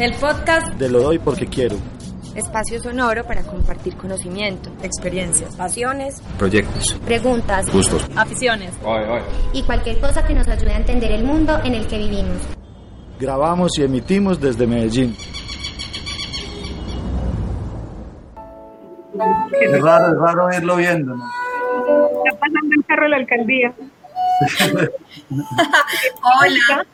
El podcast de Lo Doy Porque Quiero. Espacio sonoro para compartir conocimiento, experiencias, pasiones, proyectos, preguntas, gustos, aficiones y cualquier cosa que nos ayude a entender el mundo en el que vivimos. Grabamos y emitimos desde Medellín. Es raro, es raro irlo viendo, ¿no? Está pasando el carro de la alcaldía. Hola.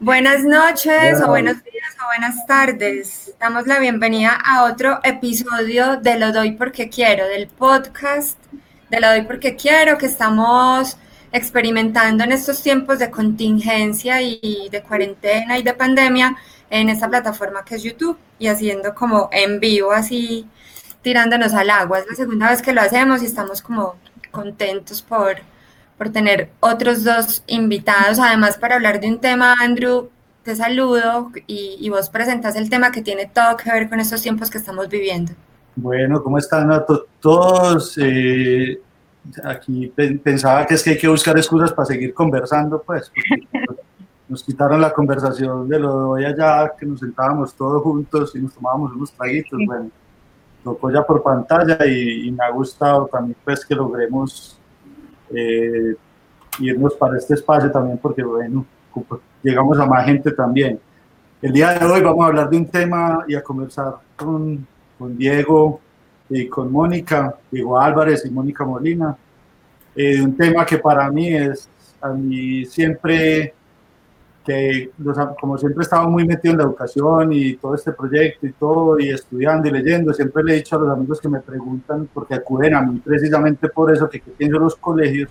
Buenas noches o buenos días buenas tardes. Damos la bienvenida a otro episodio de Lo Doy Porque Quiero, del podcast de Lo Doy Porque Quiero que estamos experimentando en estos tiempos de contingencia y de cuarentena y de pandemia en esta plataforma que es YouTube y haciendo como en vivo así tirándonos al agua. Es la segunda vez que lo hacemos y estamos como contentos por por tener otros dos invitados, además para hablar de un tema, Andrew, te saludo y, vos presentas el tema que tiene todo que ver con estos tiempos que estamos viviendo. Bueno, ¿cómo están todos? Eh, aquí pensaba que es que hay que buscar excusas para seguir conversando, pues. Nos quitaron la conversación de lo de hoy allá, que nos sentábamos todos juntos y nos tomábamos unos traguitos. Bueno, tocó ya por pantalla y, y me ha gustado también, pues, que logremos eh, irnos para este espacio también porque, bueno, llegamos a más gente también. El día de hoy vamos a hablar de un tema y a conversar con, con Diego y con Mónica, Diego Álvarez y Mónica Molina, eh, de un tema que para mí es, a mí siempre, que como siempre he estado muy metido en la educación y todo este proyecto y todo, y estudiando y leyendo, siempre le he dicho a los amigos que me preguntan, porque acuden a mí precisamente por eso, que, que pienso los colegios,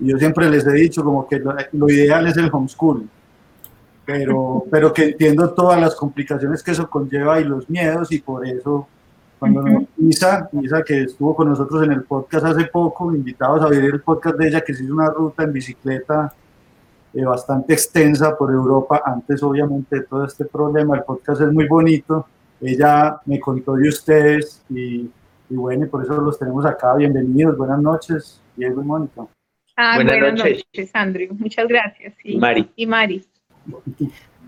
y yo siempre les he dicho como que lo, ideal es el homeschool, pero, pero que entiendo todas las complicaciones que eso conlleva y los miedos y por eso cuando Isa, Isa que estuvo con nosotros en el podcast hace poco, invitados a ver el podcast de ella que se hizo una ruta en bicicleta eh, bastante extensa por Europa, antes obviamente de todo este problema, el podcast es muy bonito, ella me contó de ustedes y, y bueno, y por eso los tenemos acá, bienvenidos, buenas noches, Diego y Mónica. Ah, buenas, noches. Andrew. Muchas gracias. Y Mari. Y Mari.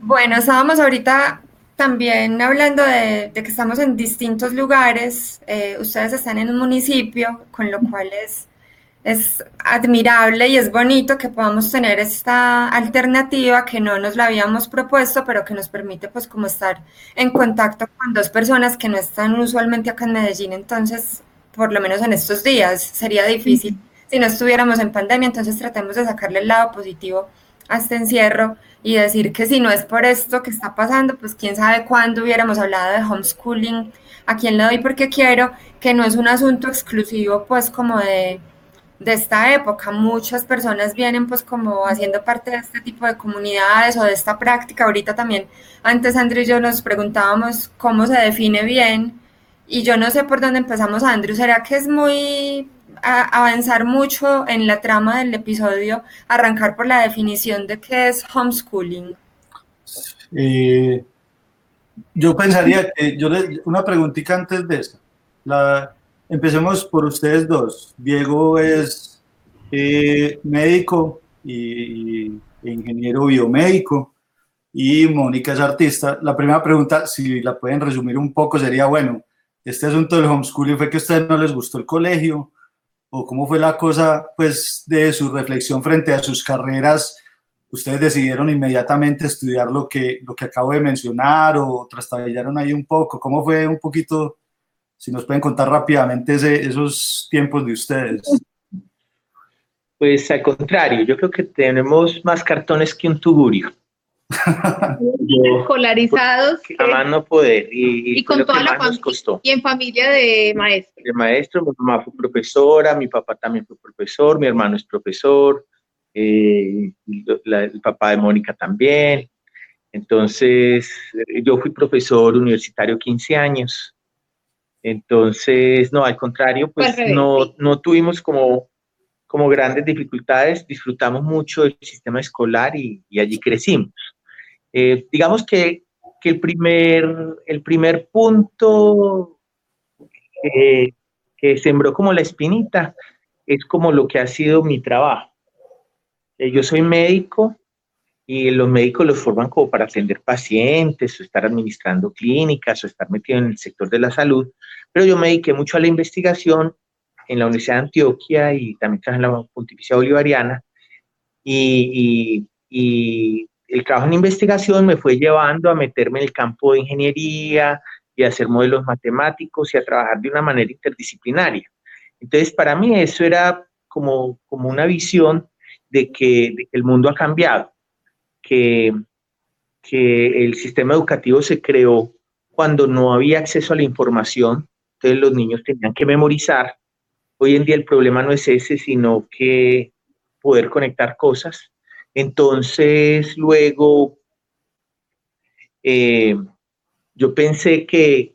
Bueno, estábamos ahorita también hablando de, que estamos en distintos lugares. Eh, ustedes están en un municipio, con lo cual es, es admirable y es bonito que podamos tener esta alternativa que no nos la habíamos propuesto, pero que nos permite pues como estar en contacto con dos personas que no están usualmente acá en Medellín. Entonces, por lo menos en estos días, sería difícil si no estuviéramos en pandemia, entonces tratemos de sacarle el lado positivo a este encierro y decir que si no es por esto que está pasando, pues quién sabe cuándo hubiéramos hablado de homeschooling, a quién le doy porque quiero, que no es un asunto exclusivo pues como de, de esta época, muchas personas vienen pues como haciendo parte de este tipo de comunidades o de esta práctica, ahorita también, antes Andrew y yo nos preguntábamos cómo se define bien y yo no sé por dónde empezamos Andrew, ¿será que es muy avanzar mucho en la trama del episodio, arrancar por la definición de qué es homeschooling. Eh, yo pensaría que, yo les, una preguntita antes de eso. La, empecemos por ustedes dos. Diego es eh, médico y, ingeniero biomédico y Mónica es artista. La primera pregunta, si la pueden resumir un poco, sería, bueno, este asunto del homeschooling fue que a ustedes no les gustó el colegio o cómo fue la cosa pues de su reflexión frente a sus carreras? ¿Ustedes decidieron inmediatamente estudiar lo que, lo que acabo de mencionar o trastabillaron ahí un poco? ¿Cómo fue un poquito, si nos pueden contar rápidamente esos tiempos de ustedes? Pues al contrario, yo creo que tenemos más cartones que un tugurio. escolarizados. A poder. Y, con toda la familia. Y en familia de maestros. De maestro, mi mamá fue profesora, mi papá también fue profesor, mi hermano es profesor, eh, el papá de Mónica también. Entonces, yo fui profesor universitario 15 años. Entonces, no, al contrario, pues no, no tuvimos como, como grandes dificultades, disfrutamos mucho del sistema escolar y, y allí crecimos. Eh, digamos que, el, primer, el primer punto que sembró como la espinita es como lo que ha sido mi trabajo. Eh, yo soy médico y los médicos los forman como para atender pacientes o estar administrando clínicas o estar metido en el sector de la salud, pero yo me dediqué mucho a la investigación en la Universidad de Antioquia y también en la Pontificia Bolivariana y, el trabajo en investigación me fue llevando a meterme en el campo de ingeniería y a hacer modelos matemáticos y a trabajar de una manera interdisciplinaria. Entonces, para mí eso era como, como una visión de que, de que el mundo ha cambiado que, el sistema educativo se creó cuando no había acceso a la información, entonces los niños tenían que memorizar. Hoy en día el problema no es ese, sino que poder conectar cosas. Entonces, luego, eh, yo pensé que,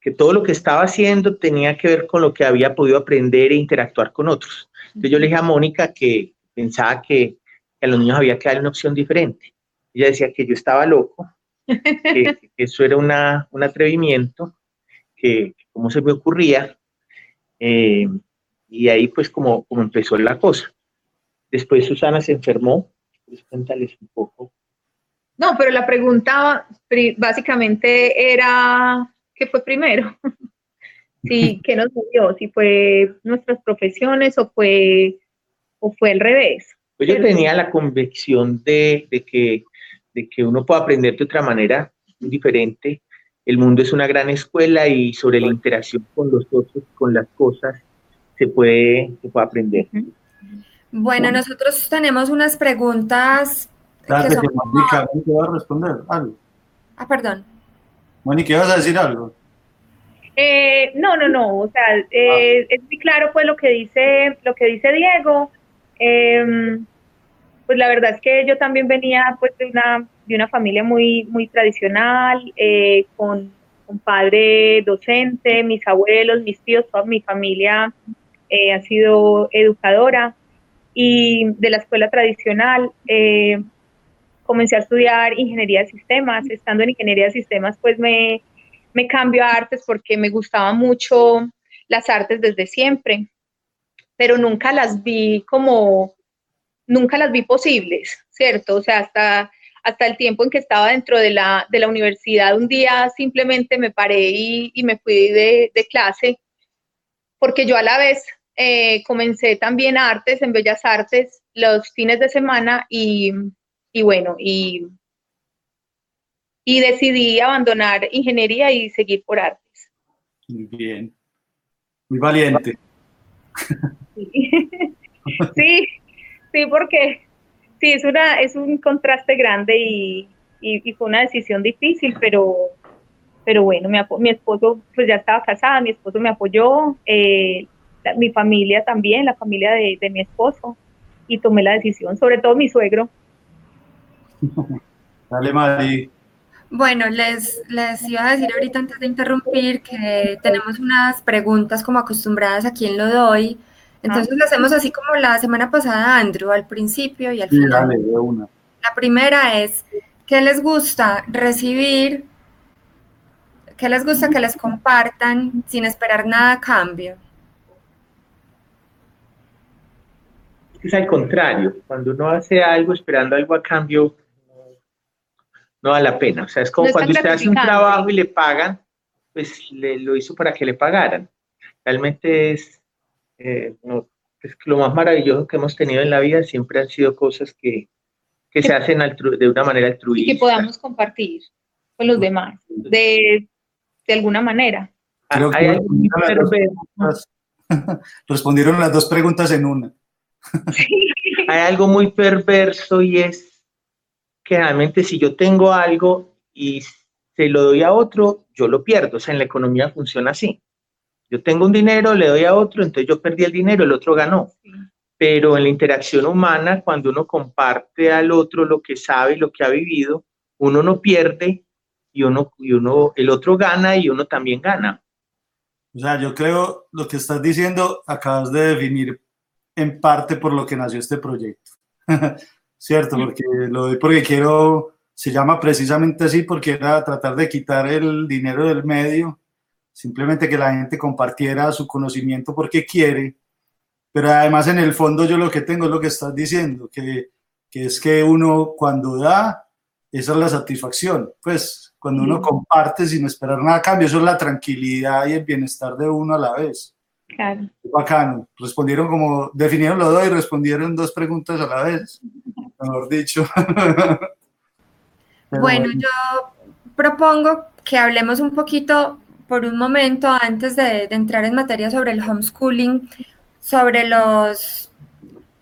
que todo lo que estaba haciendo tenía que ver con lo que había podido aprender e interactuar con otros. Entonces yo le dije a Mónica que pensaba que que a los niños había que darle una opción diferente. Ella decía que yo estaba loco, que, eso era una, un atrevimiento, que, cómo se me ocurría, eh, y ahí pues como, como empezó la cosa. Después Susana se enfermó, pues cuéntales un poco. No, pero la pregunta básicamente era, ¿qué fue primero? sí, ¿qué nos dio? Si fue nuestras profesiones o fue, o fue al revés. Pues yo tenía la convicción de, que, de que uno puede aprender de otra manera diferente. El mundo es una gran escuela y sobre la interacción con los otros, con las cosas, se puede, se puede aprender. Bueno, nosotros tenemos unas preguntas. Gracias, Mónica, ¿te vas a responder algo? Ah, perdón. Mónica, ¿vas a decir algo? Eh, no, no, no, o sea, eh, ah. es muy claro pues lo que dice, lo que dice Diego. Eh, pues la verdad es que yo también venía pues de una, de una familia muy, muy tradicional, eh, con un padre docente, mis abuelos, mis tíos, toda mi familia eh, ha sido educadora y de la escuela tradicional eh, comencé a estudiar ingeniería de sistemas. Estando en ingeniería de sistemas, pues me, me cambio a artes porque me gustaban mucho las artes desde siempre, pero nunca las vi como nunca las vi posibles, ¿cierto? O sea, hasta, hasta el tiempo en que estaba dentro de la, de la universidad, un día simplemente me paré y, y me fui de, de, clase, porque yo a la vez eh, comencé también artes, en Bellas Artes, los fines de semana y, y bueno, y, y decidí abandonar ingeniería y seguir por artes. Muy bien, muy valiente. sí. Sí, porque sí, es, una, es un contraste grande y, y, fue una decisión difícil, pero, pero bueno, mi, mi, esposo pues ya estaba casada, mi esposo me apoyó, eh, mi familia también, la familia de, de, mi esposo, y tomé la decisión, sobre todo mi suegro. Dale, Mari. Bueno, les, les iba a decir ahorita antes de interrumpir que tenemos unas preguntas como acostumbradas aquí en Lo Doy entonces lo hacemos así como la semana pasada, Andrew, al principio y al final. La primera es, ¿qué les gusta recibir? ¿Qué les gusta que les compartan sin esperar nada a cambio? Es al contrario, cuando uno hace algo esperando algo a cambio, no vale la pena. O sea, es como cuando usted hace un trabajo y le pagan, pues le, lo hizo para que le pagaran. Realmente es eh, es lo más maravilloso que hemos tenido en la vida siempre han sido cosas que, que se hacen de una manera altruista. Y que podamos compartir con los demás, de, de alguna manera. Creo que respondieron las dos preguntas en una. Hay algo muy perverso y es que realmente si yo tengo algo y se lo doy a otro, yo lo pierdo. O sea, en la economía funciona así. Yo tengo un dinero, le doy a otro, entonces yo perdí el dinero, el otro ganó. Pero en la interacción humana, cuando uno comparte al otro lo que sabe y lo que ha vivido, uno no pierde y uno, y uno, el otro gana y uno también gana. O sea, yo creo lo que estás diciendo, acabas de definir en parte por lo que nació este proyecto. ¿Cierto? Porque lo doy porque quiero, se llama precisamente así porque era tratar de quitar el dinero del medio, simplemente que la gente compartiera su conocimiento porque quiere. Pero además en el fondo yo lo que tengo es lo que estás diciendo, que, que es que uno cuando da, esa es la satisfacción. Pues cuando uno comparte sin esperar nada a cambio, eso es la tranquilidad y el bienestar de uno a la vez. Claro. Bacano. Respondieron como, definieron los dos y respondieron dos preguntas a la vez, mejor dicho. bueno, yo propongo que hablemos un poquito por un momento antes de, entrar en materia sobre el homeschooling, sobre los,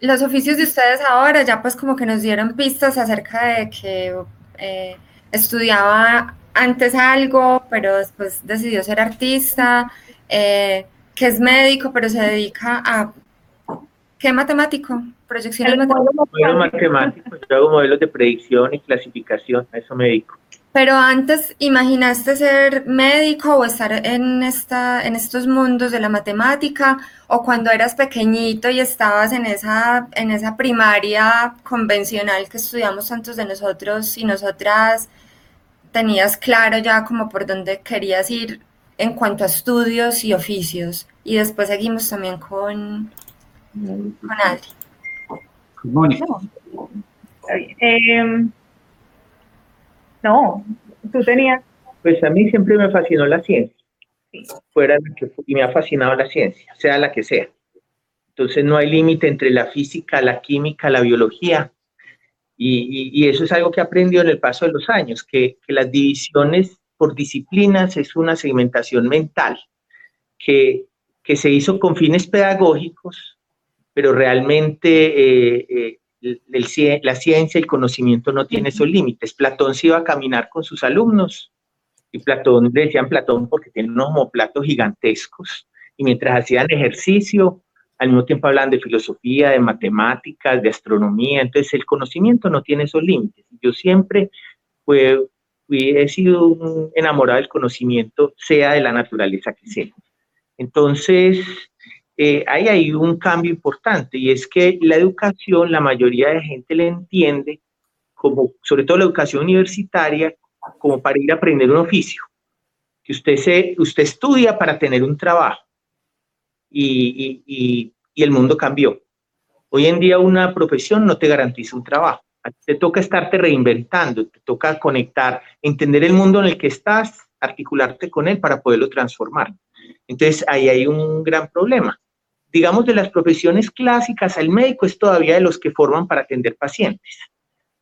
los oficios de ustedes ahora, ya pues como que nos dieron pistas acerca de que eh, estudiaba antes algo, pero después decidió ser artista, eh, que es médico, pero se dedica a... ¿Qué matemático? Proyecciones matemáticas. matemáticos, yo hago modelos de predicción y clasificación, a eso me dedico. Pero antes, ¿imaginaste ser médico o estar en, esta, en estos mundos de la matemática? ¿O cuando eras pequeñito y estabas en esa, en esa primaria convencional que estudiamos tantos de nosotros y nosotras, tenías claro ya como por dónde querías ir en cuanto a estudios y oficios? Y después seguimos también con, con Adri. Mónica. Eh, no, tú tenías. Pues a mí siempre me fascinó la ciencia. Fuera que, y me ha fascinado la ciencia, sea la que sea. Entonces no hay límite entre la física, la química, la biología. Y, eso es algo que aprendió en el paso de los años, que, las divisiones por disciplinas es una segmentación mental que, se hizo con fines pedagógicos, pero realmente eh, eh, la ciencia y el conocimiento no tiene esos límites. Platón se iba a caminar con sus alumnos y Platón, le decían Platón porque tiene unos homoplatos gigantescos y mientras hacían ejercicio, al mismo tiempo hablaban de filosofía, de matemáticas, de astronomía, entonces el conocimiento no tiene esos límites. Yo siempre fui, he sido enamorado del conocimiento, sea de la naturaleza que sea. Entonces, eh, ahí hay un cambio importante y es que la educación, la mayoría de gente la entiende como, sobre todo la educación universitaria, como para ir a aprender un oficio, que usted, se, usted estudia para tener un trabajo y, y, y el mundo cambió. Hoy en día una profesión no te garantiza un trabajo. Te toca estarte reinventando, te toca conectar, entender el mundo en el que estás, articularte con él para poderlo transformar. Entonces ahí hay un gran problema digamos, de las profesiones clásicas, el médico es todavía de los que forman para atender pacientes.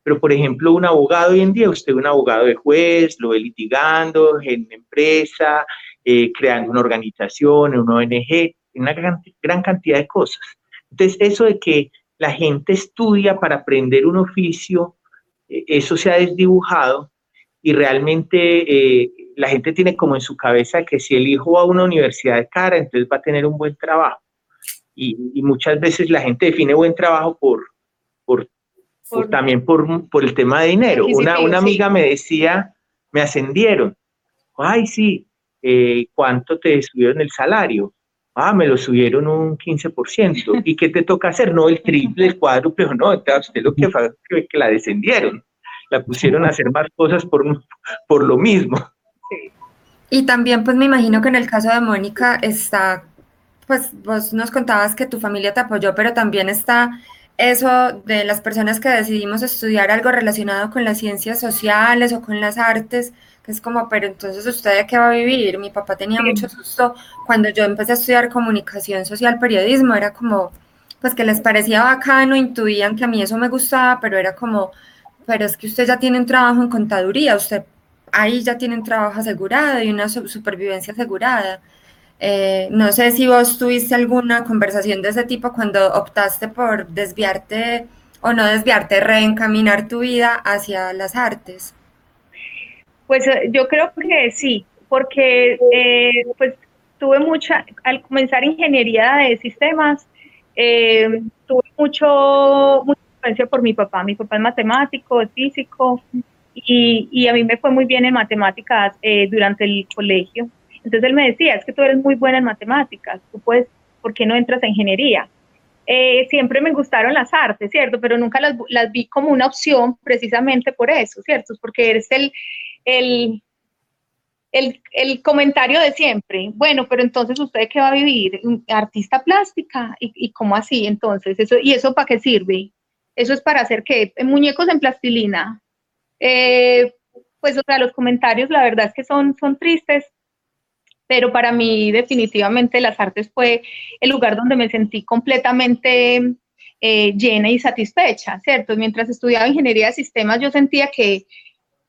Pero, por ejemplo, un abogado hoy en día, usted un abogado de juez, lo ve litigando en una empresa, eh, creando una organización, una ONG, una gran, gran cantidad de cosas. Entonces, eso de que la gente estudia para aprender un oficio, eh, eso se ha desdibujado y realmente eh, la gente tiene como en su cabeza que si el hijo va a una universidad de cara, entonces va a tener un buen trabajo y, muchas veces la gente define buen trabajo por, por, también por, por, el tema de dinero. Una, una amiga me decía, me ascendieron. Ay, sí, eh, ¿cuánto te subieron el salario? Ah, me lo subieron un 15%. ¿Y qué te toca hacer? No, el triple, el cuádruple, no, usted lo que fue que, que la descendieron. La pusieron a hacer más cosas por, por lo mismo. Y también, pues me imagino que en el caso de Mónica está pues vos nos contabas que tu familia te apoyó, pero también está eso de las personas que decidimos estudiar algo relacionado con las ciencias sociales o con las artes, es como, pero entonces usted de qué va a vivir? Mi papá tenía mucho susto cuando yo empecé a estudiar comunicación social, periodismo, era como, pues que les parecía bacano, intuían que a mí eso me gustaba, pero era como, pero es que usted ya tiene un trabajo en contaduría, usted ahí ya tiene un trabajo asegurado y una supervivencia asegurada. Eh, no sé si vos tuviste alguna conversación de ese tipo cuando optaste por desviarte o no desviarte, reencaminar tu vida hacia las artes. Pues eh, yo creo que sí, porque eh, pues tuve mucha, al comenzar ingeniería de sistemas, tuve mucho, mucha influencia por mi papá. Mi papá es matemático, es físico, y, y a mí me fue muy bien en matemáticas durante el colegio. Entonces él me decía, es que tú eres muy buena en matemáticas, tú puedes, ¿por qué no entras a ingeniería? Eh, siempre me gustaron las artes, ¿cierto? Pero nunca las, vi como una opción precisamente por eso, ¿cierto? Porque eres el, el, el, comentario de siempre. Bueno, pero entonces usted qué va a vivir? Artista plástica. ¿Y, y cómo así? Entonces, eso, ¿y eso para qué sirve? eso es para hacer que muñecos en plastilina. Eh, pues, o sea, los comentarios, la verdad es que son, son tristes, pero para mí definitivamente las artes fue el lugar donde me sentí completamente eh, llena y satisfecha, ¿cierto? Mientras estudiaba ingeniería de sistemas, yo sentía que,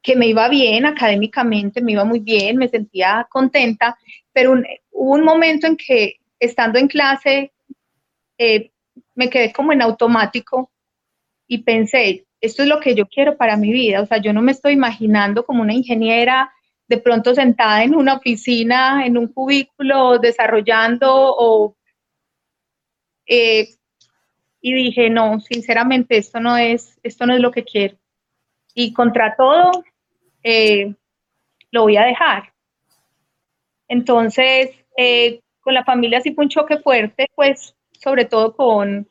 que me iba bien académicamente, me iba muy bien, me sentía contenta, pero hubo un momento en que estando en clase eh, me quedé como en automático y pensé, esto es lo que yo quiero para mi vida, o sea, yo no me estoy imaginando como una ingeniera de pronto sentada en una oficina, en un cubículo, desarrollando o... Eh, y dije, no, sinceramente, esto no es, esto no es lo que quiero. Y contra todo, eh, lo voy a dejar. Entonces, eh, con la familia sí fue un choque fuerte, pues sobre todo con,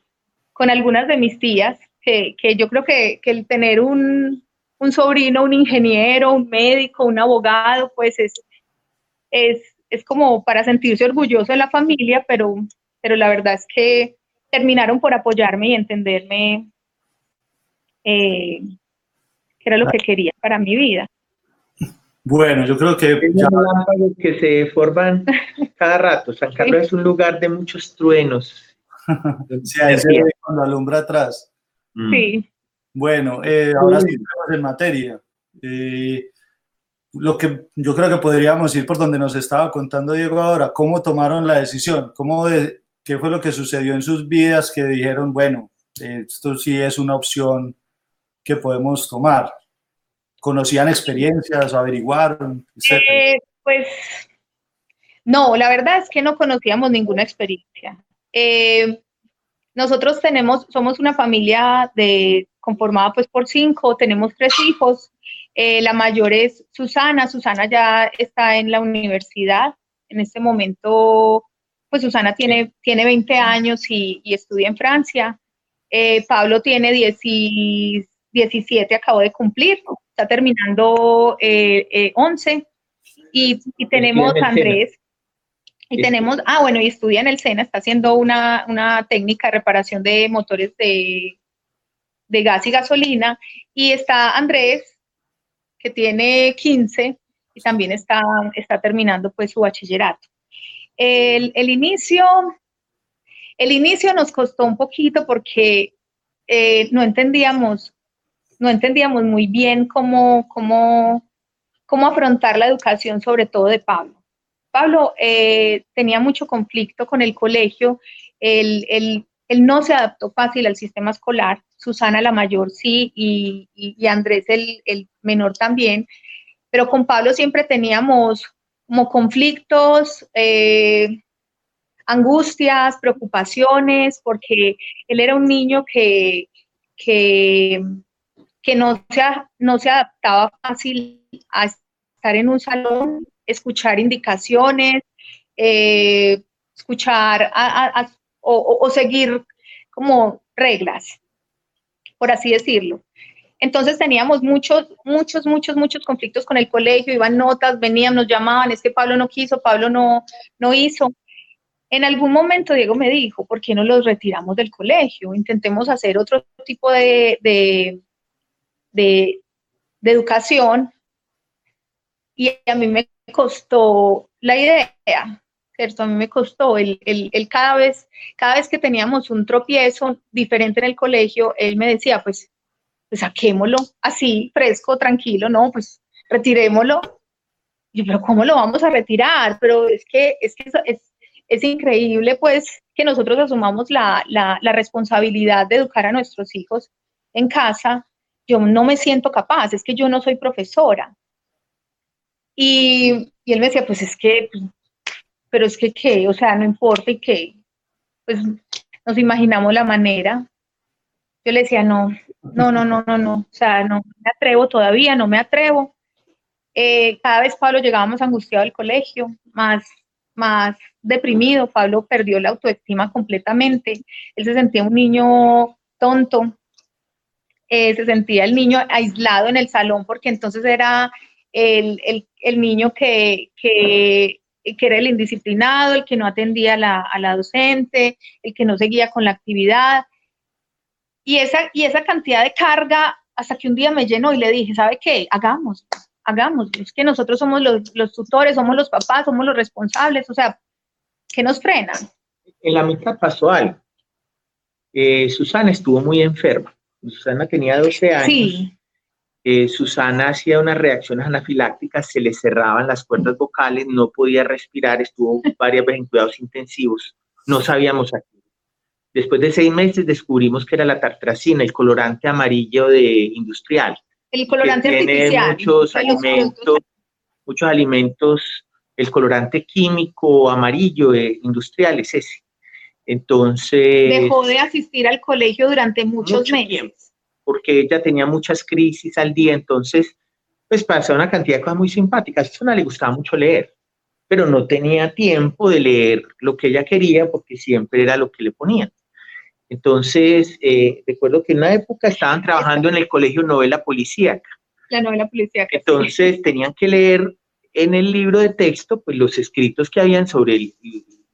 con algunas de mis tías, que, que yo creo que, que el tener un, un, sobrino, un ingeniero, un médico, un abogado, pues es, es, es como para sentirse orgulloso de la familia, pero, pero la verdad es que terminaron por apoyarme y entenderme eh, que era lo que quería para mi vida. Bueno, yo creo que... Ya... que se forman cada rato. San Carlos es un lugar de muchos truenos. sí, ahí se ve cuando alumbra atrás. Mm. Sí. Bueno, eh, ahora sí estamos en materia. Eh, lo que yo creo que podríamos ir por donde nos estaba contando Diego ahora, cómo tomaron la decisión, cómo de, qué fue lo que sucedió en sus vidas que dijeron, bueno, esto sí es una opción que podemos tomar. ¿Conocían experiencias, averiguaron? Eh, pues no, la verdad es que no conocíamos ninguna experiencia. Eh, nosotros tenemos, somos una familia de, conformada pues por cinco, tenemos tres hijos. Eh, la mayor es Susana, Susana ya está en la universidad. En este momento, pues Susana tiene, tiene 20 años y, estudia en Francia. Pablo tiene 17, acabó de cumplir está terminando eh, eh, 11 y, y tenemos Andrés. Y tenemos, ah, bueno, y estudia en el SENA, está haciendo una, una técnica de reparación de motores de, de gas y gasolina. Y está Andrés, que tiene 15 y también está, está terminando pues su bachillerato. El, el, inicio, el inicio nos costó un poquito porque eh, no entendíamos no entendíamos muy bien cómo, cómo, cómo afrontar la educación, sobre todo de Pablo. Pablo eh, tenía mucho conflicto con el colegio, él, él, él, no se adaptó fácil al sistema escolar, Susana la mayor sí y, y, Andrés el, el, menor también, pero con Pablo siempre teníamos como conflictos, eh, angustias, preocupaciones, porque él era un niño que, que que no se, no se adaptaba fácil a estar en un salón, escuchar indicaciones, eh, escuchar o, seguir como reglas, por así decirlo. Entonces teníamos muchos, muchos, muchos, muchos conflictos con el colegio, iban notas, venían, nos llamaban, es que Pablo no quiso, Pablo no, no hizo. En algún momento Diego me dijo, ¿por qué no los retiramos del colegio? Intentemos hacer otro tipo de, educación y a mí me costó la idea, ¿cierto? A mí me costó el, el, cada, vez, cada vez que teníamos un tropiezo diferente en el colegio, él me decía, pues, pues saquémoslo así, fresco, tranquilo, no, pues retirémoslo. yo, pero ¿cómo lo vamos a retirar? Pero es que es, que es, es increíble, pues, que nosotros asumamos la, la, la responsabilidad de educar a nuestros hijos en casa yo no me siento capaz, es que yo no soy profesora. Y, él me decía, pues es que, pero es que qué, o sea, no importa y qué, pues nos imaginamos la manera. Yo le decía, no, no, no, no, no, no, o sea, no me atrevo todavía, no me atrevo. Eh, cada vez Pablo llegábamos angustiado al colegio, más, más deprimido, Pablo perdió la autoestima completamente, él se sentía un niño tonto, eh, se sentía el niño aislado en el salón porque entonces era el, niño que, que, era el indisciplinado, el que no atendía a la, docente, el que no seguía con la actividad. y, esa, y esa cantidad de carga hasta que un día me llenó y le dije, ¿sabe qué? Hagamos, hagamos. Es que nosotros somos los, los tutores, somos los papás, somos los responsables. O sea, ¿qué nos frena? En la mitad pasó algo. Eh, Susana estuvo muy enferma. Susana tenía 12 años. Sí. Eh, Susana hacía unas reacciones anafilácticas, se le cerraban las cuerdas vocales, no podía respirar, estuvo varias veces en cuidados intensivos, no sabíamos a qué. Después de seis meses descubrimos que era la tartracina, el colorante amarillo de industrial. El colorante que tiene artificial. muchos alimentos, muchos alimentos, el colorante químico amarillo eh, industrial es ese. Entonces, Dejó de asistir al colegio durante muchos Mucho meses. tiempo. porque ella tenía muchas crisis al día, entonces, pues pasaba una cantidad de cosas muy simpáticas. A Susana le gustaba mucho leer, pero no tenía tiempo de leer lo que ella quería porque siempre era lo que le ponían. Entonces, eh, recuerdo que en una época estaban trabajando en el colegio novela policíaca. La novela policíaca. sí. Entonces tenían que leer en el libro de texto pues los escritos que habían sobre el-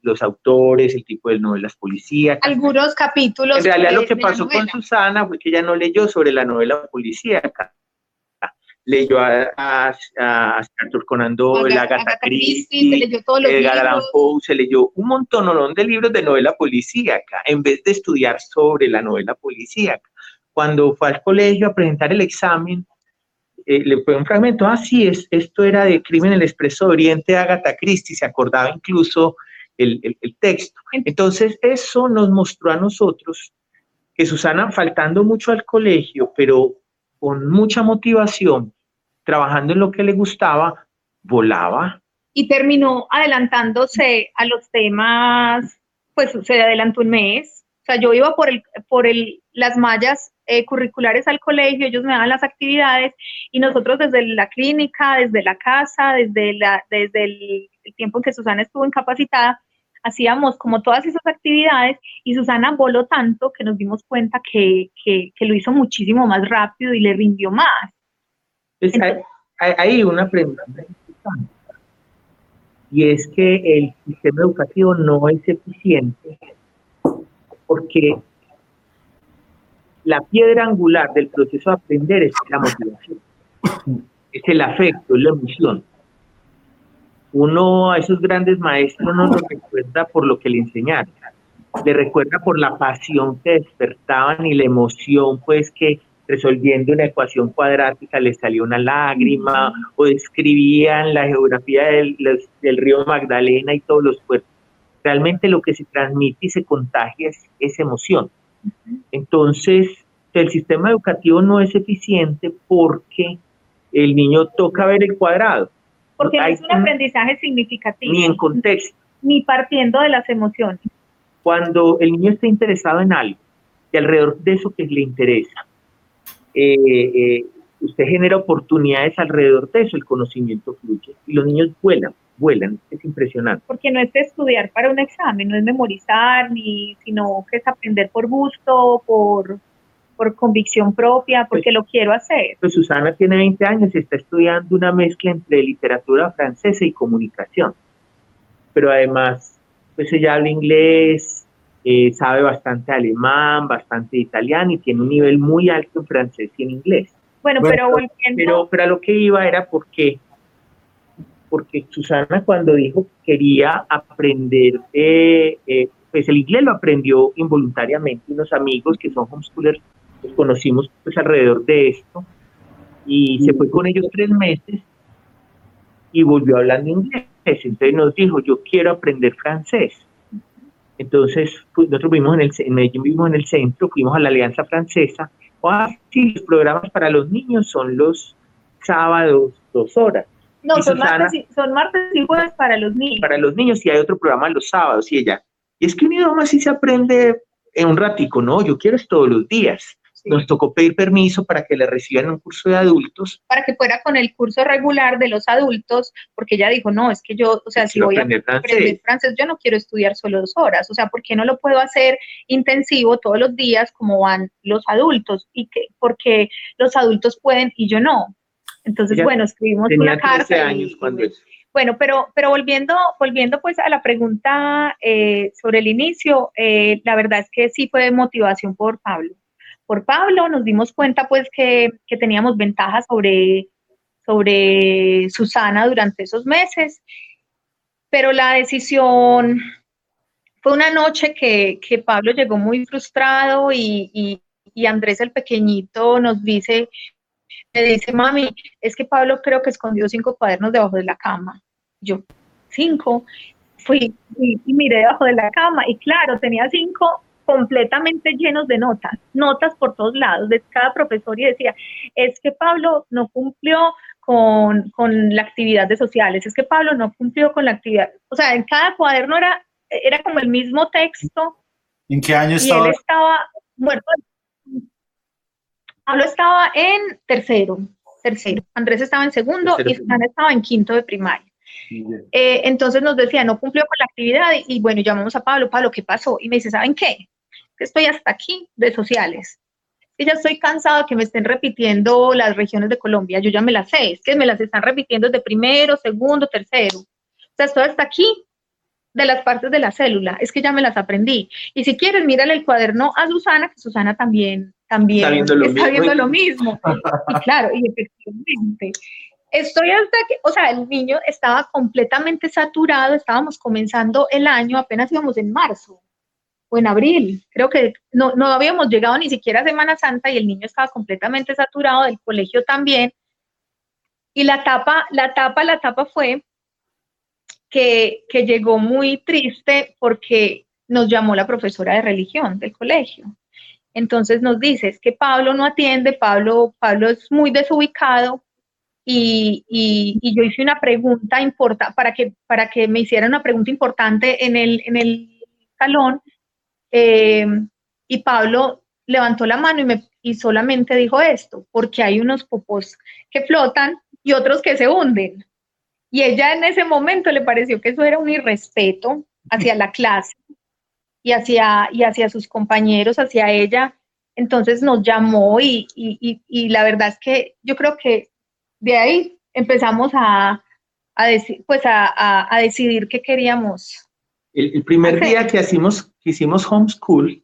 los autores, el tipo de novelas policíacas. algunos capítulos. En realidad lo que pasó con. Susana fue que ella no leyó sobre la novela policíaca. Leyó a, a, a Arthur Conan Doyle, Agatha Agatha Christie, se leyó todos los Edgar Allan. Poe, se leyó un montón de libros de novela policíaca en vez de estudiar sobre la novela policíaca. Cuando fue al colegio a presentar el examen, eh, le fue un fragmento, ah, sí, es, esto era de Crimen en el Expreso de Oriente de Agatha Christie, se acordaba incluso el, el- el texto. Entonces, eso nos mostró a nosotros que Susana, faltando mucho al colegio, pero con mucha motivación, trabajando en lo que le gustaba, volaba. y terminó adelantándose a los temas, pues se adelantó un mes. O sea, yo iba por, el, por el, las mallas eh, curriculares al colegio, ellos me daban las actividades y nosotros desde la clínica, desde la casa, desde, la, desde el, el tiempo en que Susana estuvo incapacitada, hacíamos como todas esas actividades y Susana voló tanto que nos dimos cuenta que, que, que lo hizo muchísimo más rápido y le rindió más. Entonces, hay, una pregunta y es que el sistema educativo no es eficiente porque la piedra angular del proceso de aprender es la motivación, es el afecto, es la emoción. Uno a esos grandes maestros no los recuerda por lo que le enseñaron, le recuerda por la pasión que despertaban y la emoción, pues que resolviendo una ecuación cuadrática les salió una lágrima o describían la geografía del, del río Magdalena y todos los puertos. Realmente lo que se transmite y se contagia es emoción. Entonces, el sistema educativo no es eficiente porque el niño toca ver el cuadrado, Porque no es un aprendizaje significativo, ni en contexto. ni partiendo de las emociones. cuando el niño está interesado en algo y alrededor de eso que le interesa, eh, eh, usted genera oportunidades alrededor de eso, el conocimiento fluye y los niños vuelan, vuelan, es impresionante. porque no es estudiar para un examen, no es memorizar, ni, sino que es aprender por gusto, por, por convicción propia, porque lo quiero hacer. Pues Susana tiene 20 años y está estudiando una mezcla entre literatura francesa y comunicación, pero además, pues ella habla inglés, eh, sabe bastante alemán, bastante italiano y tiene un nivel muy alto en francés y en inglés. Bueno, Bueno, pero volviendo, Pero, pero a lo que iba era porque, porque Susana cuando dijo que quería aprender, eh, eh, pues el inglés lo aprendió involuntariamente, unos amigos que son homeschoolers, los conocimos pues alrededor de esto, y se fue con ellos tres meses y volvió hablando inglés. Entonces nos dijo, yo quiero aprender francés. Entonces, pues, nosotros vimos en, el, en Medellín, vimos en el centro, fuimos a la Alianza Francesa. Ah, sí, los programas para los niños son los sábados, dos horas. no, son martes, y, son martes y jueves para los niños. Para los niños y hay otro programa los sábados y ella. Y es que un idioma sí se aprende en un ratico, no, yo quiero es todos los días. Nos tocó pedir permiso para que le reciban un curso de adultos. para que fuera con el curso regular de los adultos, porque ella dijo, no, es que yo, o sea, si voy a aprender aprender francés. yo no quiero estudiar solo dos horas, o sea, ¿por qué no lo puedo hacer intensivo todos los días como van los adultos? Y que, porque los adultos pueden y yo no. Entonces, Ella bueno, escribimos Tenía una carta. 13 y- años y cuando bueno, pero, pero volviendo, volviendo pues a la pregunta eh, sobre el inicio, eh, la verdad es que sí fue motivación por Pablo, por Pablo, nos dimos cuenta pues que, que teníamos ventajas sobre, sobre Susana durante esos meses, pero la decisión fue una noche que, que Pablo llegó muy frustrado y, y, y Andrés el pequeñito nos dice, me dice, mami, es que Pablo creo que escondió cinco cuadernos debajo de la cama. Yo, cinco. Fui y, y miré debajo de la cama y claro, tenía cinco completamente llenos de notas, notas por todos lados de cada profesor y decía, es que Pablo no cumplió con, con la actividad de sociales, es que Pablo no cumplió con la actividad, o sea, en cada cuaderno era, era como el mismo texto. ¿En qué año Y estaba? él estaba muerto. Pablo estaba en tercero, tercero. Andrés estaba en segundo Tercero. y Susana estaba en quinto de primaria. Eh, entonces nos decía, no cumplió con la actividad y, y bueno, llamamos a Pablo, Pablo, ¿qué pasó? Y me dice, ¿saben qué? Que estoy hasta aquí de sociales. Que ya estoy cansado de que me estén repitiendo las regiones de Colombia, yo ya me las sé, es que me las están repitiendo de primero, segundo, tercero. O sea, estoy hasta aquí de las partes de la célula, es que ya me las aprendí. Y si quieres, mírale el cuaderno a Susana, que Susana también, también Está viendo lo está mismo. viendo lo mismo. Y claro, y efectivamente. Estoy hasta que, o sea, el niño estaba completamente saturado, estábamos comenzando el año, apenas íbamos en marzo o en abril, creo que no, no habíamos llegado ni siquiera a Semana Santa y el niño estaba completamente saturado, del colegio también. Y la tapa, la tapa, la tapa fue que, que llegó muy triste porque nos llamó la profesora de religión del colegio. Entonces nos dice, es que Pablo no atiende, Pablo, Pablo es muy desubicado y, y- y yo hice una pregunta importante, para que, para que me hicieran una pregunta importante en el, en el salón eh, y Pablo levantó la mano y, me, y solamente dijo esto, porque hay unos popos que flotan y otros que se hunden. Y ella en ese momento le pareció que eso era un irrespeto hacia la clase y hacia, y hacia sus compañeros, hacia ella. Entonces nos llamó y, y, y, la verdad es que yo creo que de ahí empezamos a, a, deci- pues a, a, a decidir qué queríamos. El, el primer Ok. día que hicimos, que hicimos homeschool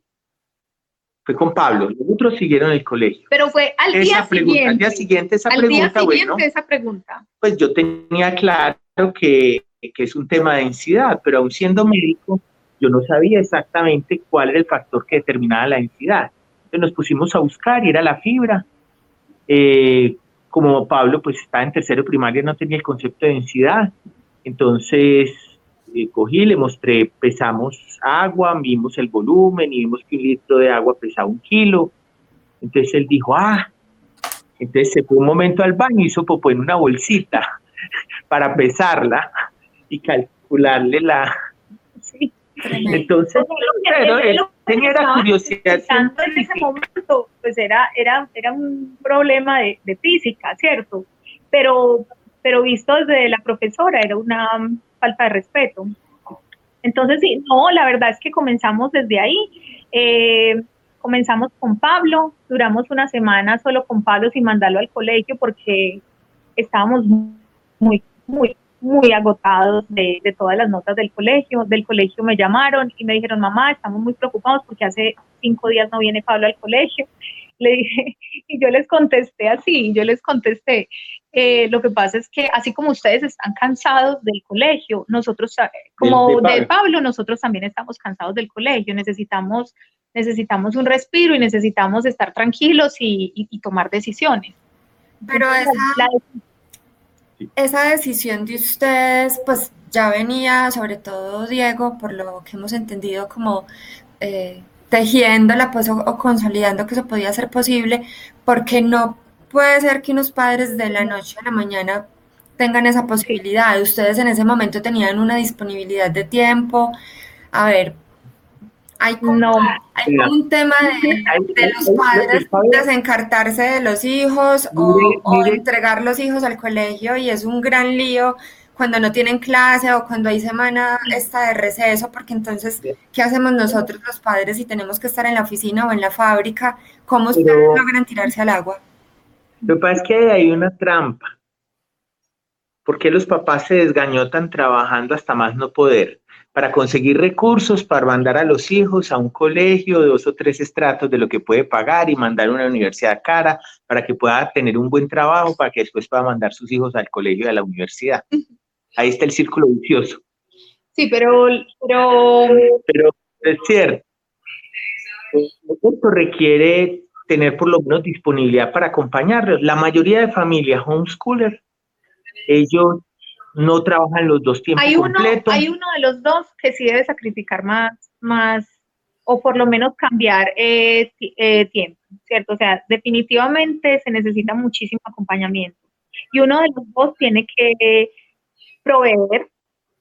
fue con Pablo. Los otros siguieron el colegio. Pero fue al esa día pregunta, siguiente. al día siguiente esa al día pregunta, siguiente bueno, esa pregunta. pues yo tenía claro que, que es un tema de densidad, pero aún siendo médico, yo no sabía exactamente cuál era el factor que determinaba la densidad. Entonces nos pusimos a buscar y era la fibra. Eh, como Pablo pues estaba en tercero primaria, no tenía el concepto de densidad. Entonces eh, cogí, le mostré, pesamos agua, vimos el volumen y vimos que un litro de agua pesaba un kilo. Entonces él dijo, ah, entonces se fue un momento al baño hizo popó en una bolsita para pesarla y calcularle la... Sí. Entonces, pero él tenía la curiosidad en ese momento, pues era, era, era un problema de, de física, ¿cierto? Pero, pero visto desde la profesora era una falta de respeto. Entonces, sí, no, la verdad es que comenzamos desde ahí. Eh, comenzamos con Pablo, duramos una semana solo con Pablo sin mandarlo al colegio porque estábamos muy, muy, muy agotados de, de todas las notas del colegio. Del colegio me llamaron y me dijeron, mamá, estamos muy preocupados porque hace cinco días no viene Pablo al colegio. Le dije, y yo les contesté así, yo les contesté, eh, lo que pasa es que así como ustedes están cansados del colegio, nosotros, eh, como de de, Pablo. Pablo, nosotros también estamos cansados del colegio, necesitamos, necesitamos un respiro y necesitamos estar tranquilos y, y- y tomar decisiones. Pero Entonces, esa, la- esa decisión de ustedes, pues ya venía, sobre todo Diego, por lo que hemos entendido, como eh, tejiéndola pues, o, o consolidando que eso podía ser posible, porque no puede ser que unos padres de la noche a la mañana tengan esa posibilidad. Ustedes en ese momento tenían una disponibilidad de tiempo. A ver, hay como, No. hay como un tema de, de los padres desencartarse de los hijos o, o entregar los hijos al colegio y es un gran lío cuando no tienen clase o cuando hay semana esta de receso, porque entonces, ¿qué hacemos nosotros los padres si tenemos que estar en la oficina o en la fábrica? ¿Cómo ustedes logran tirarse al agua? Lo que pasa es que hay una trampa. ¿Por qué los papás se desgañotan trabajando hasta más no poder? para conseguir recursos para mandar a los hijos a un colegio de dos o tres estratos de lo que puede pagar y mandar a una universidad cara para que pueda tener un buen trabajo para que después pueda mandar sus hijos al colegio y a la universidad. Ahí está el círculo vicioso. Sí, pero, pero... Pero es cierto. Esto requiere tener por lo menos disponibilidad para acompañarlos. La mayoría de familias homeschooler, ellos no trabajan los dos tiempos hay uno, completos. Hay uno de los dos que sí debe sacrificar más, más o por lo menos cambiar eh, eh, tiempo, ¿cierto? O sea, definitivamente se necesita muchísimo acompañamiento. Y uno de los dos tiene que proveer,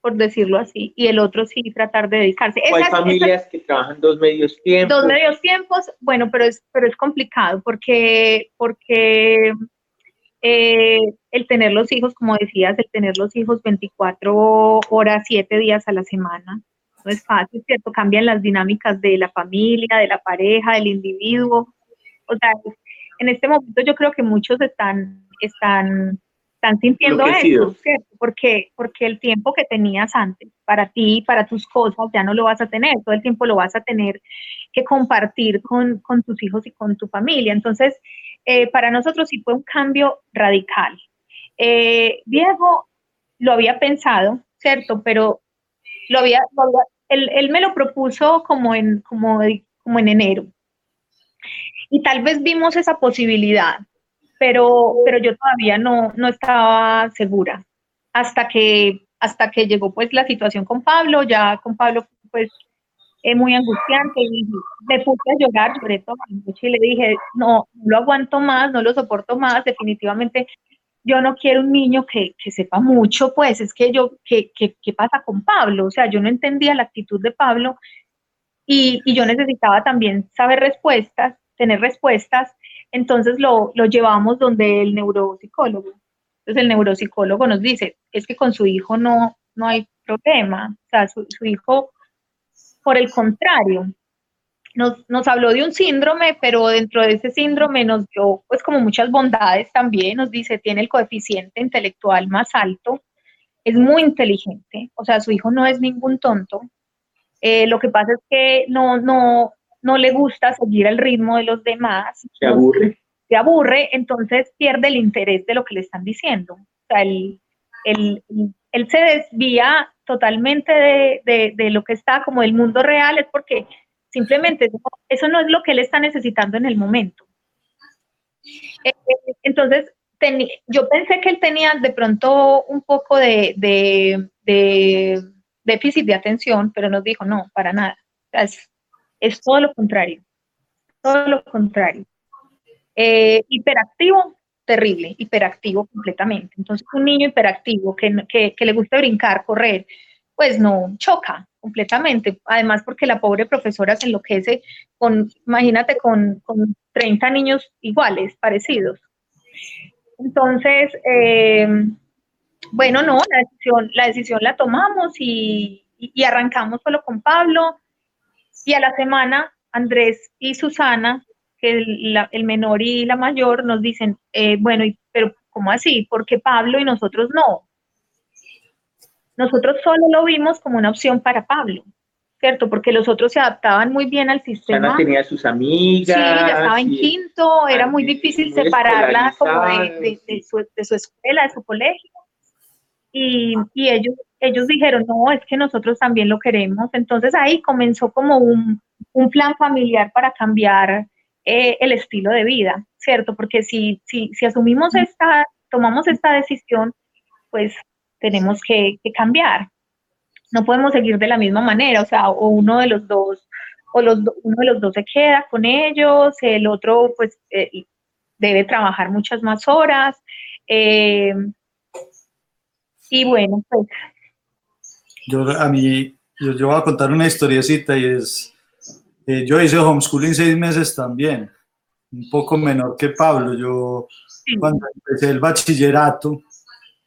por decirlo así, y el otro sí tratar de dedicarse. Hay Esas- familias que trabajan dos medios tiempos. Dos medios tiempos, bueno, pero es, pero es complicado porque, porque eh, el tener los hijos, como decías, el tener los hijos 24 horas, 7 días a la semana, no es fácil, ¿cierto? Cambian las dinámicas de la familia, de la pareja, del individuo. O sea, en este momento yo creo que muchos están, están, están sintiendo eso. Porque, porque el tiempo que tenías antes para ti, para tus cosas, ya no lo vas a tener, todo el tiempo lo vas a tener que compartir con, con tus hijos y con tu familia. Entonces, eh, para nosotros sí fue un cambio radical. Eh, Diego lo había pensado, ¿cierto? Pero lo había, lo había- él, él me lo propuso como en, como, como en enero. Y tal vez vimos esa posibilidad, pero, pero yo todavía no, no estaba segura. Hasta que, hasta que llegó pues la situación con Pablo, ya con Pablo pues es muy angustiante y me puse a llorar, la noche y le dije, no, no lo aguanto más, no lo soporto más, definitivamente yo no quiero un niño que, que sepa mucho, pues es que yo, ¿qué, qué, qué pasa con Pablo? O sea, yo no entendía la actitud de Pablo y, y yo necesitaba también saber respuestas, tener respuestas, entonces lo, lo llevamos donde el neuropsicólogo. Entonces el neuropsicólogo nos dice, es que con su hijo no, no hay problema, o sea, su, su hijo, por el contrario, nos, nos habló de un síndrome, pero dentro de ese síndrome nos dio pues como muchas bondades también, nos dice, tiene el coeficiente intelectual más alto, es muy inteligente, o sea, su hijo no es ningún tonto, eh, lo que pasa es que no, no, no le gusta seguir el ritmo de los demás, Se aburre. se aburre, entonces pierde el interés de lo que le están diciendo. O sea, él, él- él se desvía totalmente de, de- de lo que está como del mundo real, es porque simplemente eso no es lo que él está necesitando en el momento. Eh, entonces, yo pensé que él tenía de pronto un poco de, de- de déficit de atención, pero nos dijo, no, para nada. O sea, es, es todo lo contrario. Todo lo contrario. Eh, hiperactivo, terrible, hiperactivo completamente. Entonces, un niño hiperactivo que, que, le gusta brincar, correr, pues no, choca completamente. Además, porque la pobre profesora se enloquece con, imagínate, con, con 30 niños iguales, parecidos. Entonces, eh, bueno, no, la decisión, la decisión la tomamos y- y arrancamos solo con Pablo. Y a la semana, Andrés y Susana, que el, la- el menor y la mayor, nos dicen, eh, bueno, y- pero ¿cómo así? ¿Por qué Pablo y nosotros no? Nosotros solo lo vimos como una opción para Pablo, ¿cierto? Porque los otros se adaptaban muy bien al sistema. Ana tenía sus amigas. Sí, ya estaba en quinto, era muy muy difícil separarla como de, de- de su, de su escuela, de su colegio. Y, y ellos, ellos dijeron, no, es que nosotros también lo queremos. Entonces ahí comenzó como un, un plan familiar para cambiar eh, el estilo de vida, ¿cierto? Porque si, si, si asumimos esta, tomamos esta decisión, pues tenemos que, que cambiar. No podemos seguir de la misma manera, o sea, o uno de los dos o los, uno de los dos se queda con ellos, el otro pues eh, debe trabajar muchas más horas. eh, y bueno, pues Yo, a mí, yo, yo voy a contar una historiecita y es, eh, yo hice homeschooling seis meses también, un poco menor que Pablo. Yo cuando empecé el bachillerato,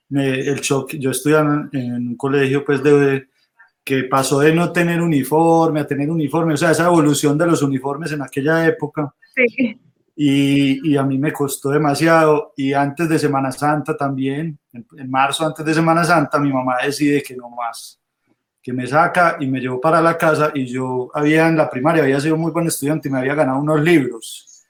me- el choque, yo estudiaba en, en un colegio pues de, que pasó de no tener uniforme a tener uniforme, o sea, esa evolución de los uniformes en aquella época. Sí, y, y a mí me costó demasiado. Y antes de Semana Santa también, en, en marzo antes de Semana Santa mi mamá decide que no más, que me saca y me llevó para la casa y yo había en la primaria, había sido muy buen estudiante y me había ganado unos libros.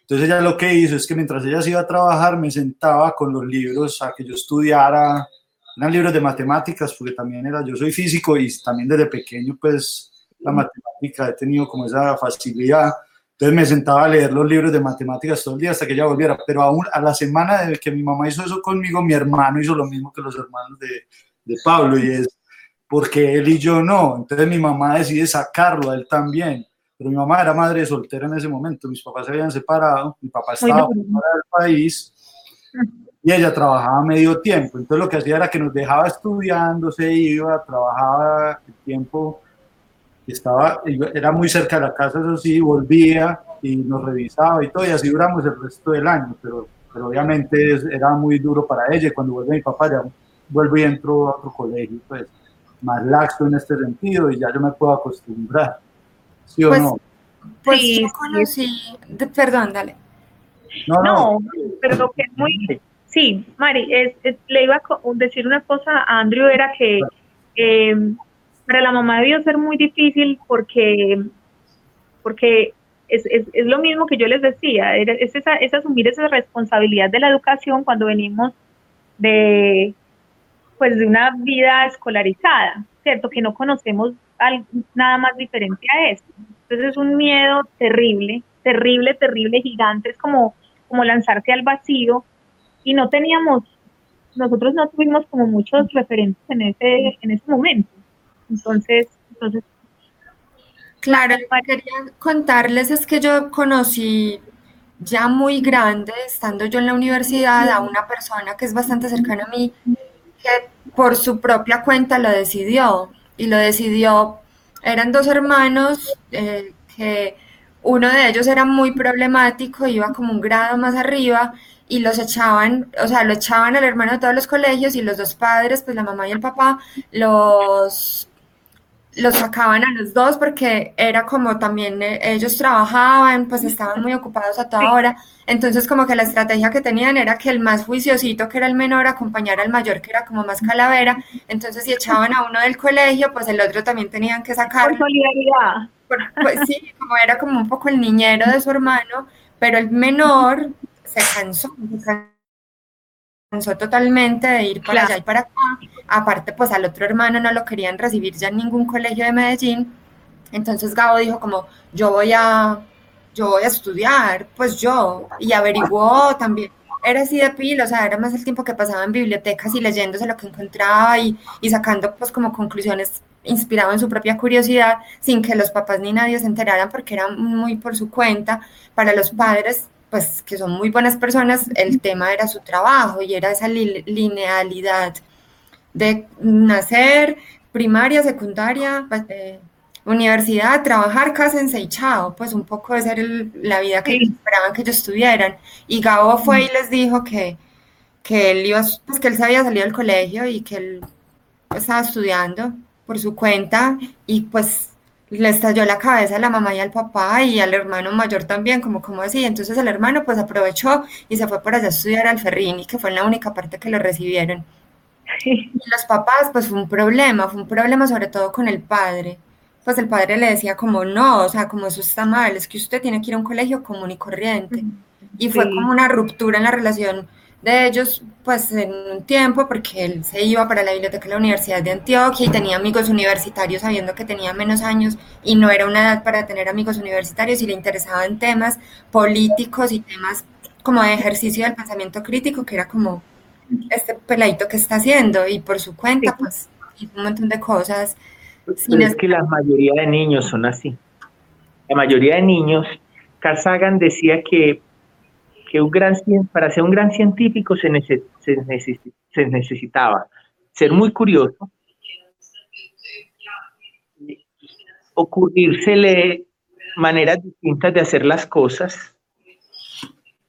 Entonces ella lo que hizo es que mientras ella se iba a trabajar me sentaba con los libros a que yo estudiara, eran libros de matemáticas porque también era, yo soy físico y también desde pequeño pues la matemática he tenido como esa facilidad. Entonces me sentaba a leer los libros de matemáticas todo el día hasta que ella volviera. Pero aún a la semana de que mi mamá hizo eso conmigo, mi hermano hizo lo mismo que los hermanos de, de Pablo y es porque él y yo no. Entonces mi mamá decide sacarlo a él también. Pero mi mamá era madre soltera en ese momento, mis papás se habían separado, mi papá estaba fuera del país y ella trabajaba medio tiempo. Entonces lo que hacía era que nos dejaba estudiando, se iba, trabajaba el tiempo, estaba, era muy cerca de la casa, eso sí, volvía y nos revisaba y todo, y así duramos el resto del año, pero, pero obviamente era muy duro para ella. Y cuando vuelve mi papá, ya vuelvo y entro a otro colegio, pues más laxo en este sentido y ya yo me puedo acostumbrar. ¿Sí o Pues, no? Pues Sí, yo conocí, perdón, dale. No, No, pero lo que es muy... Sí, Mari, es, es- le iba a decir una cosa a Andrew, era que eh, para la mamá debió ser muy difícil porque, porque es, es, es lo mismo que yo les decía, es, esa, es asumir esa responsabilidad de la educación cuando venimos de, pues, de una vida escolarizada, ¿cierto? Que no conocemos al- nada más diferente a eso. Entonces es un miedo terrible, terrible, terrible, gigante, es como, como lanzarse al vacío y no teníamos, nosotros no tuvimos como muchos referentes en ese, en ese momento. Entonces, entonces Claro, lo que quería contarles es que yo conocí ya muy grande, estando yo en la universidad, a una persona que es bastante cercana a mí, que por su propia cuenta lo decidió. Y lo decidió, eran dos hermanos, eh, que uno de ellos era muy problemático, iba como un grado más arriba, y los echaban, o sea, lo echaban al hermano de todos los colegios, y los dos padres, pues la mamá y el papá, los los sacaban a los dos porque era como también eh, ellos trabajaban, pues estaban muy ocupados a toda hora. Entonces como que la estrategia que tenían era que el más juiciosito, que era el menor, acompañara al mayor, que era como más calavera. Entonces si echaban a uno del colegio, pues el otro también tenían que por sacarlo. solidaridad. Por- Pues sí, como era como un poco el niñero de su hermano, pero el menor se cansó, se cansó totalmente de ir para allá y para acá. Aparte, pues al otro hermano no lo querían recibir ya en ningún colegio de Medellín. Entonces Gabo dijo como, yo voy a, yo voy a estudiar, pues yo, y averiguó también. Era así de pila, o sea, era más el tiempo que pasaba en bibliotecas y leyéndose lo que encontraba y, y sacando pues como conclusiones inspirado en su propia curiosidad, sin que los papás ni nadie se enteraran porque era muy por su cuenta. Para los padres, pues que son muy buenas personas, el tema era su trabajo y era esa li- linealidad de nacer, primaria, secundaria, pues, eh, universidad, trabajar, cásense y chao, pues un poco de ser el- la vida que Sí. esperaban que ellos tuvieran. Y Gabo fue y les dijo que, que él iba, pues que él se había salido del colegio y que él estaba estudiando por su cuenta y pues le estalló la cabeza a la mamá y al papá y al hermano mayor también, como, como así. Entonces el hermano pues aprovechó y se fue por allá a estudiar al Ferrini, que fue la única parte que lo recibieron. Y los papás, pues fue un problema, fue un problema sobre todo con el padre. Pues el padre le decía como, no, o sea, como eso está mal, es que usted tiene que ir a un colegio común y corriente. Y fue Sí. como una ruptura en la relación de ellos, pues en un tiempo, porque él se iba para la biblioteca de la Universidad de Antioquia y tenía amigos universitarios sabiendo que tenía menos años y no era una edad para tener amigos universitarios y le interesaban temas políticos y temas como de ejercicio del pensamiento crítico, que era como este peladito que está haciendo y por su cuenta, pues hizo un montón de cosas. sin Pero es es- que la mayoría de niños son así. La mayoría de niños, Carl Sagan decía que, que un gran, para ser un gran científico se, nece- se, necesi- se necesitaba ser muy curioso, ocurrírsele maneras distintas de hacer las cosas,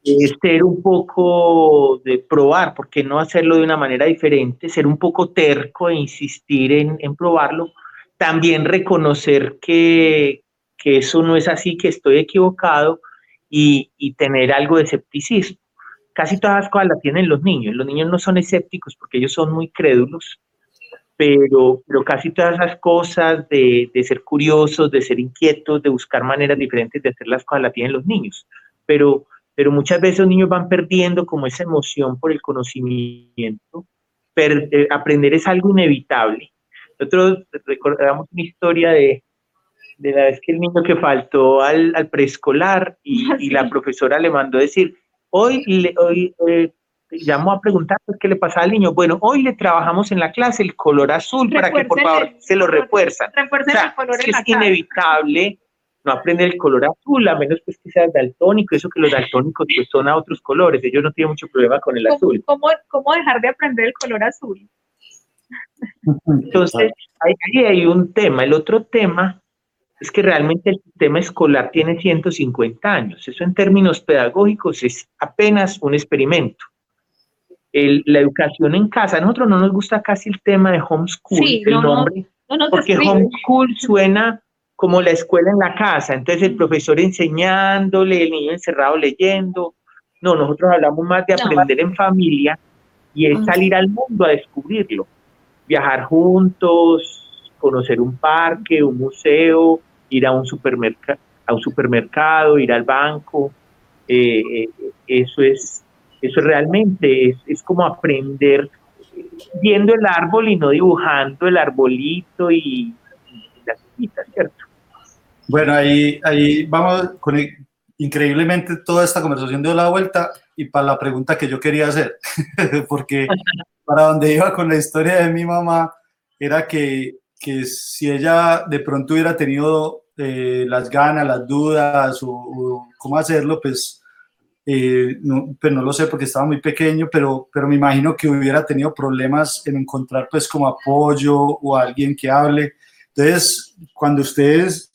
eh, ser un poco de probar, ¿por qué no hacerlo de una manera diferente? Ser un poco terco e insistir en, en probarlo. También reconocer que, que eso no es así, que estoy equivocado y, y tener algo de escepticismo. Casi todas las cosas las tienen los niños. Los niños no son escépticos porque ellos son muy crédulos, pero, pero casi todas esas cosas de, de, ser curiosos, de ser inquietos, de buscar maneras diferentes de hacer las cosas las tienen los niños. Pero, pero muchas veces los niños van perdiendo como esa emoción por el conocimiento. Eh, aprender es algo inevitable. Nosotros recordamos una historia de, de la vez que el niño que faltó al, al preescolar y, y, la profesora le mandó decir, hoy, le, hoy eh, llamó a preguntar qué le pasa al niño. Bueno, hoy le trabajamos en la clase el color azul para que por favor se lo refuerzan. O sea, el color es, es inevitable no aprender el color azul, a menos pues que sea daltónico, eso que los daltónicos pues son a otros colores, ellos no tienen mucho problema con el ¿Cómo, azul. ¿cómo, ¿Cómo dejar de aprender el color azul? Entonces, ahí hay un tema. El otro tema es que realmente el sistema escolar tiene 150 años. Eso en términos pedagógicos es apenas un experimento. El, la educación en casa, a nosotros no nos gusta casi el tema de homeschool, Sí, el no, no, nombre, No porque homeschool suena como la escuela en la casa, entonces el profesor enseñándole, el niño encerrado leyendo. No, nosotros hablamos más de aprender en familia y es Mm. salir al mundo a descubrirlo, viajar juntos, conocer un parque, un museo, ir a un, supermerca- a un supermercado, ir al banco. Eh, eh, eso es, eso realmente es, es como aprender viendo el árbol y no dibujando el arbolito y, y las hojitas, ¿cierto? Bueno, ahí, ahí vamos con increíblemente toda esta conversación dio la vuelta y para la pregunta que yo quería hacer, porque para donde iba con la historia de mi mamá era que, que si ella de pronto hubiera tenido eh, las ganas, las dudas o, o cómo hacerlo, pues, eh, no, pues no lo sé porque estaba muy pequeño, pero, pero me imagino que hubiera tenido problemas en encontrar pues como apoyo o alguien que hable. Entonces, cuando ustedes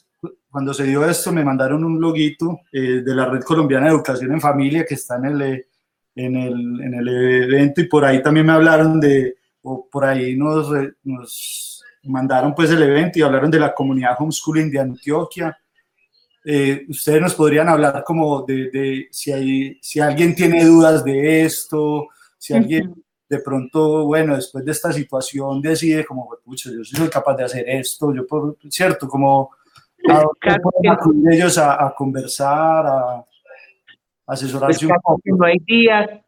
cuando se dio esto, me mandaron un loguito eh, de la Red Colombiana de Educación en Familia que está en el, en, el, en el evento y por ahí también me hablaron de, o por ahí nos, nos mandaron pues el evento y hablaron de la comunidad homeschooling de Antioquia. Eh, ustedes nos podrían hablar como de, de si, hay, si alguien tiene dudas de esto, si alguien de pronto, bueno, después de esta situación decide como, pucha, yo soy capaz de hacer esto, yo por, cierto, como a ellos a, a conversar, a asesorarse un Pues, poco. no hay día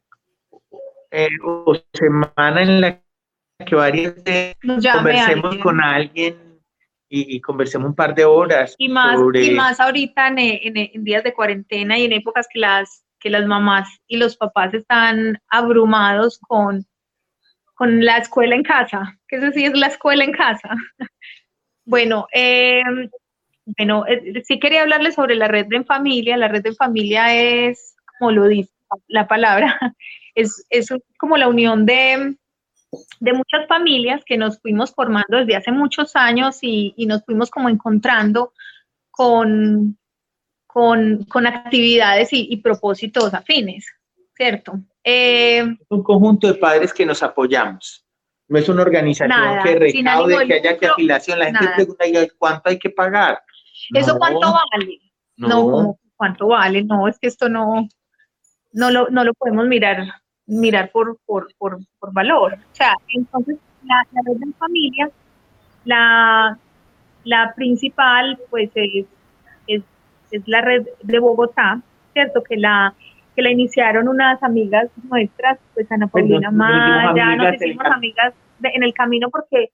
eh, o semana en la que varias conversemos con alguien y, y conversemos un par de horas Y más, sobre y más ahorita en, en- en días de cuarentena y en épocas que las, que las mamás y los papás están abrumados con, con la escuela en casa, que eso sí es la escuela en casa. Bueno, eh, bueno, eh, sí quería hablarles sobre la red de en familia. La red de en familia es, como lo dice la palabra, es, es como la unión de, de muchas familias que nos fuimos formando desde hace muchos años y, y nos fuimos como encontrando con, con, con actividades y, y propósitos afines, ¿cierto? Eh, un conjunto de padres que nos apoyamos. No es una organización Nada, que recaude, de que haya que afiliación. La gente nada. pregunta, "¿Y ¿cuánto hay que pagar? ¿Eso No, cuánto vale? No, no. ¿cómo cuánto vale? No, es que esto no, no, lo, no lo podemos mirar, mirar por, por, por, por valor. O sea, entonces, la, la red de familia, la, la principal, pues, es, es, es la red de Bogotá, ¿cierto? Que la, que la iniciaron unas amigas nuestras, pues Ana Paulina nos- nos hicimos Maya, nos en el hicimos amigas de- en el camino porque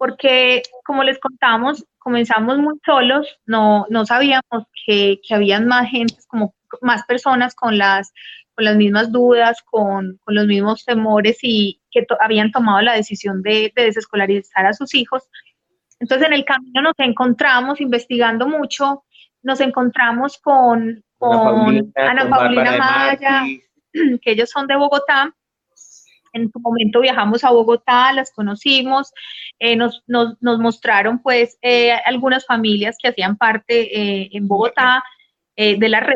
porque como les contamos, comenzamos muy solos, no, no sabíamos que, que habían más gente, como más personas con las, con las mismas dudas, con, con los mismos temores y que to- habían tomado la decisión de, de desescolarizar a sus hijos. Entonces en el camino nos encontramos investigando mucho, nos encontramos con, con Ana Paulina Maya, que ellos son de Bogotá. En su momento viajamos a Bogotá, las conocimos, eh, nos, nos, nos mostraron pues eh, algunas familias que hacían parte eh, en Bogotá eh, de la red.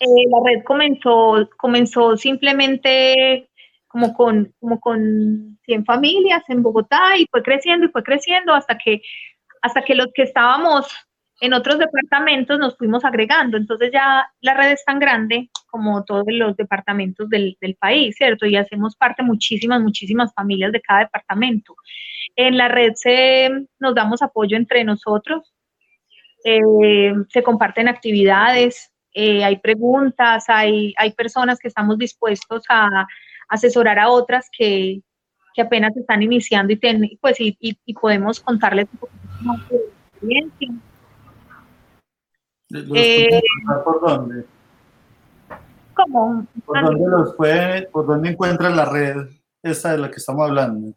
Eh, la red comenzó, comenzó simplemente como con, como con 100 familias en Bogotá y fue creciendo y fue creciendo hasta que, hasta que los que estábamos en otros departamentos nos fuimos agregando, entonces ya la red es tan grande como todos los departamentos del, país, ¿cierto? Y hacemos parte muchísimas, muchísimas familias de cada departamento. En la red se, nos damos apoyo entre nosotros, eh, se comparten actividades, eh, hay preguntas, hay, hay personas que estamos dispuestos a asesorar a otras que, que apenas están iniciando y, pues, y, y, podemos contarles un poquito más de experiencia eh, ¿Por dónde? ¿Cómo? ¿Por dónde, los puede, ¿Por dónde encuentran la red esta de la que estamos hablando?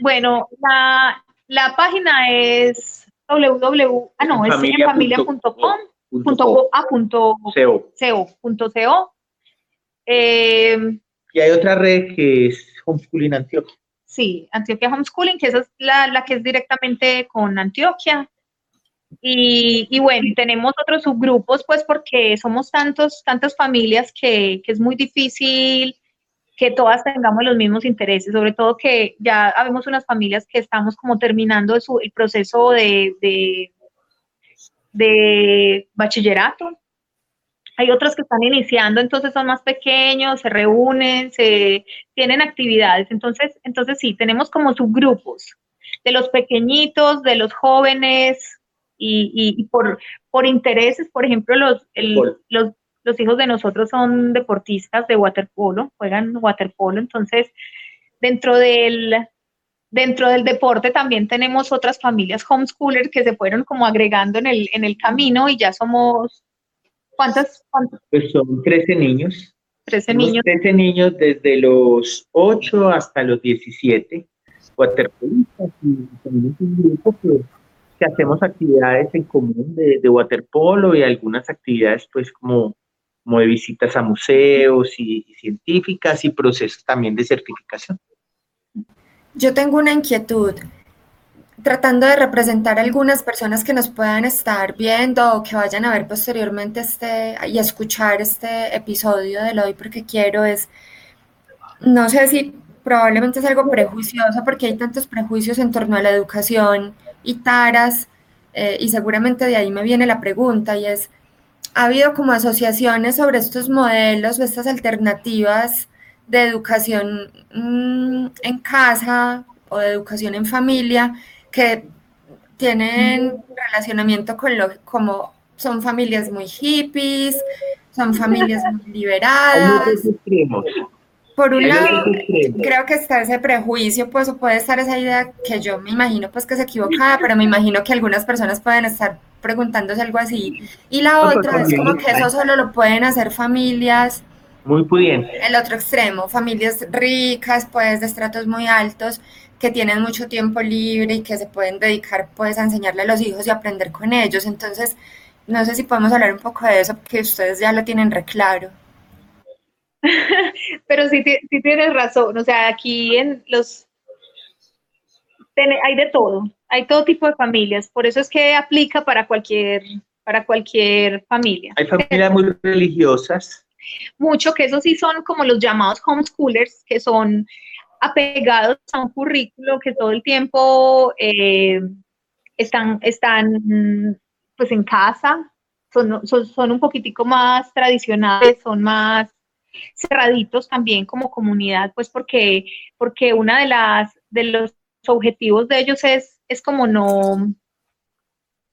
Bueno, la, la página es www. Ah, no, es familia.com. Punto, ah, punto, co. Eh, y hay otra red que es Homeschooling Antioquia. Sí, Antioquia Homeschooling, que esa es la, la que es directamente con Antioquia. Y, bueno, tenemos otros subgrupos, pues porque somos tantos, tantas familias que, es muy difícil que todas tengamos los mismos intereses, sobre todo que ya habemos unas familias que estamos como terminando el proceso de, de, de bachillerato. Hay otros que están iniciando, entonces son más pequeños, se reúnen, se tienen actividades. Entonces, entonces sí, tenemos como subgrupos de los pequeñitos, de los jóvenes, y, por, por intereses, por ejemplo, los, los, los hijos de nosotros son deportistas de waterpolo, juegan waterpolo, entonces dentro del, dentro del deporte también tenemos otras familias homeschoolers que se fueron como agregando en el, en el camino y ya somos, ¿cuántas? Pues son 13 niños. 13 niños. 13 niños desde los 8 hasta los 17, waterpolistas y un grupo que que hacemos actividades en común de, de waterpolo y algunas actividades pues como, como de visitas a museos y, científicas y procesos también de certificación. Yo tengo una inquietud tratando de representar a algunas personas que nos puedan estar viendo o que vayan a ver posteriormente este y escuchar este episodio de hoy porque quiero es, no sé si probablemente es algo prejuicioso porque hay tantos prejuicios en torno a la educación y taras, eh, y seguramente de ahí me viene la pregunta, y es, ¿ha habido como asociaciones sobre estos modelos o estas alternativas de educación mm, en casa o de educación en familia que tienen relacionamiento con lo como son familias muy hippies, son familias muy liberadas? Por un lado, creo que está ese prejuicio, pues, o puede estar esa idea que yo me imagino, pues, que es equivocada, pero me imagino que algunas personas pueden estar preguntándose algo así. Y la otra es como que eso solo lo pueden hacer familias. Muy pudientes. El otro extremo, familias ricas, pues, de estratos muy altos, que tienen mucho tiempo libre y que se pueden dedicar, pues, a enseñarle a los hijos y aprender con ellos. Entonces, no sé si podemos hablar un poco de eso, porque ustedes ya lo tienen reclaro. Pero sí, sí tienes razón, o sea, aquí en los... hay de todo, hay todo tipo de familias, por eso es que aplica para cualquier, para cualquier familia. Hay familias muy religiosas. Mucho, que eso sí son como los llamados homeschoolers, que son apegados a un currículo que todo el tiempo eh, están, están pues en casa, son, son, son, un poquitico más tradicionales, son más cerraditos también como comunidad, pues porque, porque una de las de los objetivos de ellos es, es como no,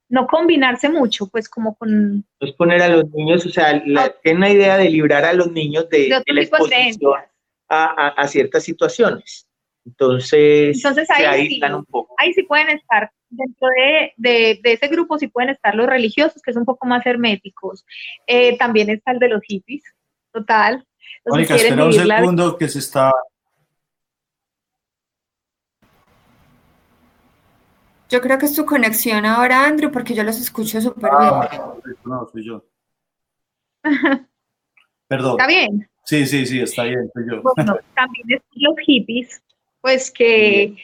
no combinarse mucho, pues como con... Es poner a los niños, o sea, la, tiene una idea de librar a los niños de, la exposición a, a, ciertas situaciones. Entonces, Entonces ahí, sí, un poco. ahí sí pueden estar, dentro de, de, de, ese grupo sí pueden estar los religiosos, que son un poco más herméticos. Eh, también está el de los hippies, total. Mónica, espera un segundo que se está... Yo creo que es tu conexión ahora, Andrew, porque yo los escucho súper ah, bien. No, soy yo. Perdón. ¿Está bien? Sí, sí, sí, está bien, soy yo. Bueno, también los hippies, pues que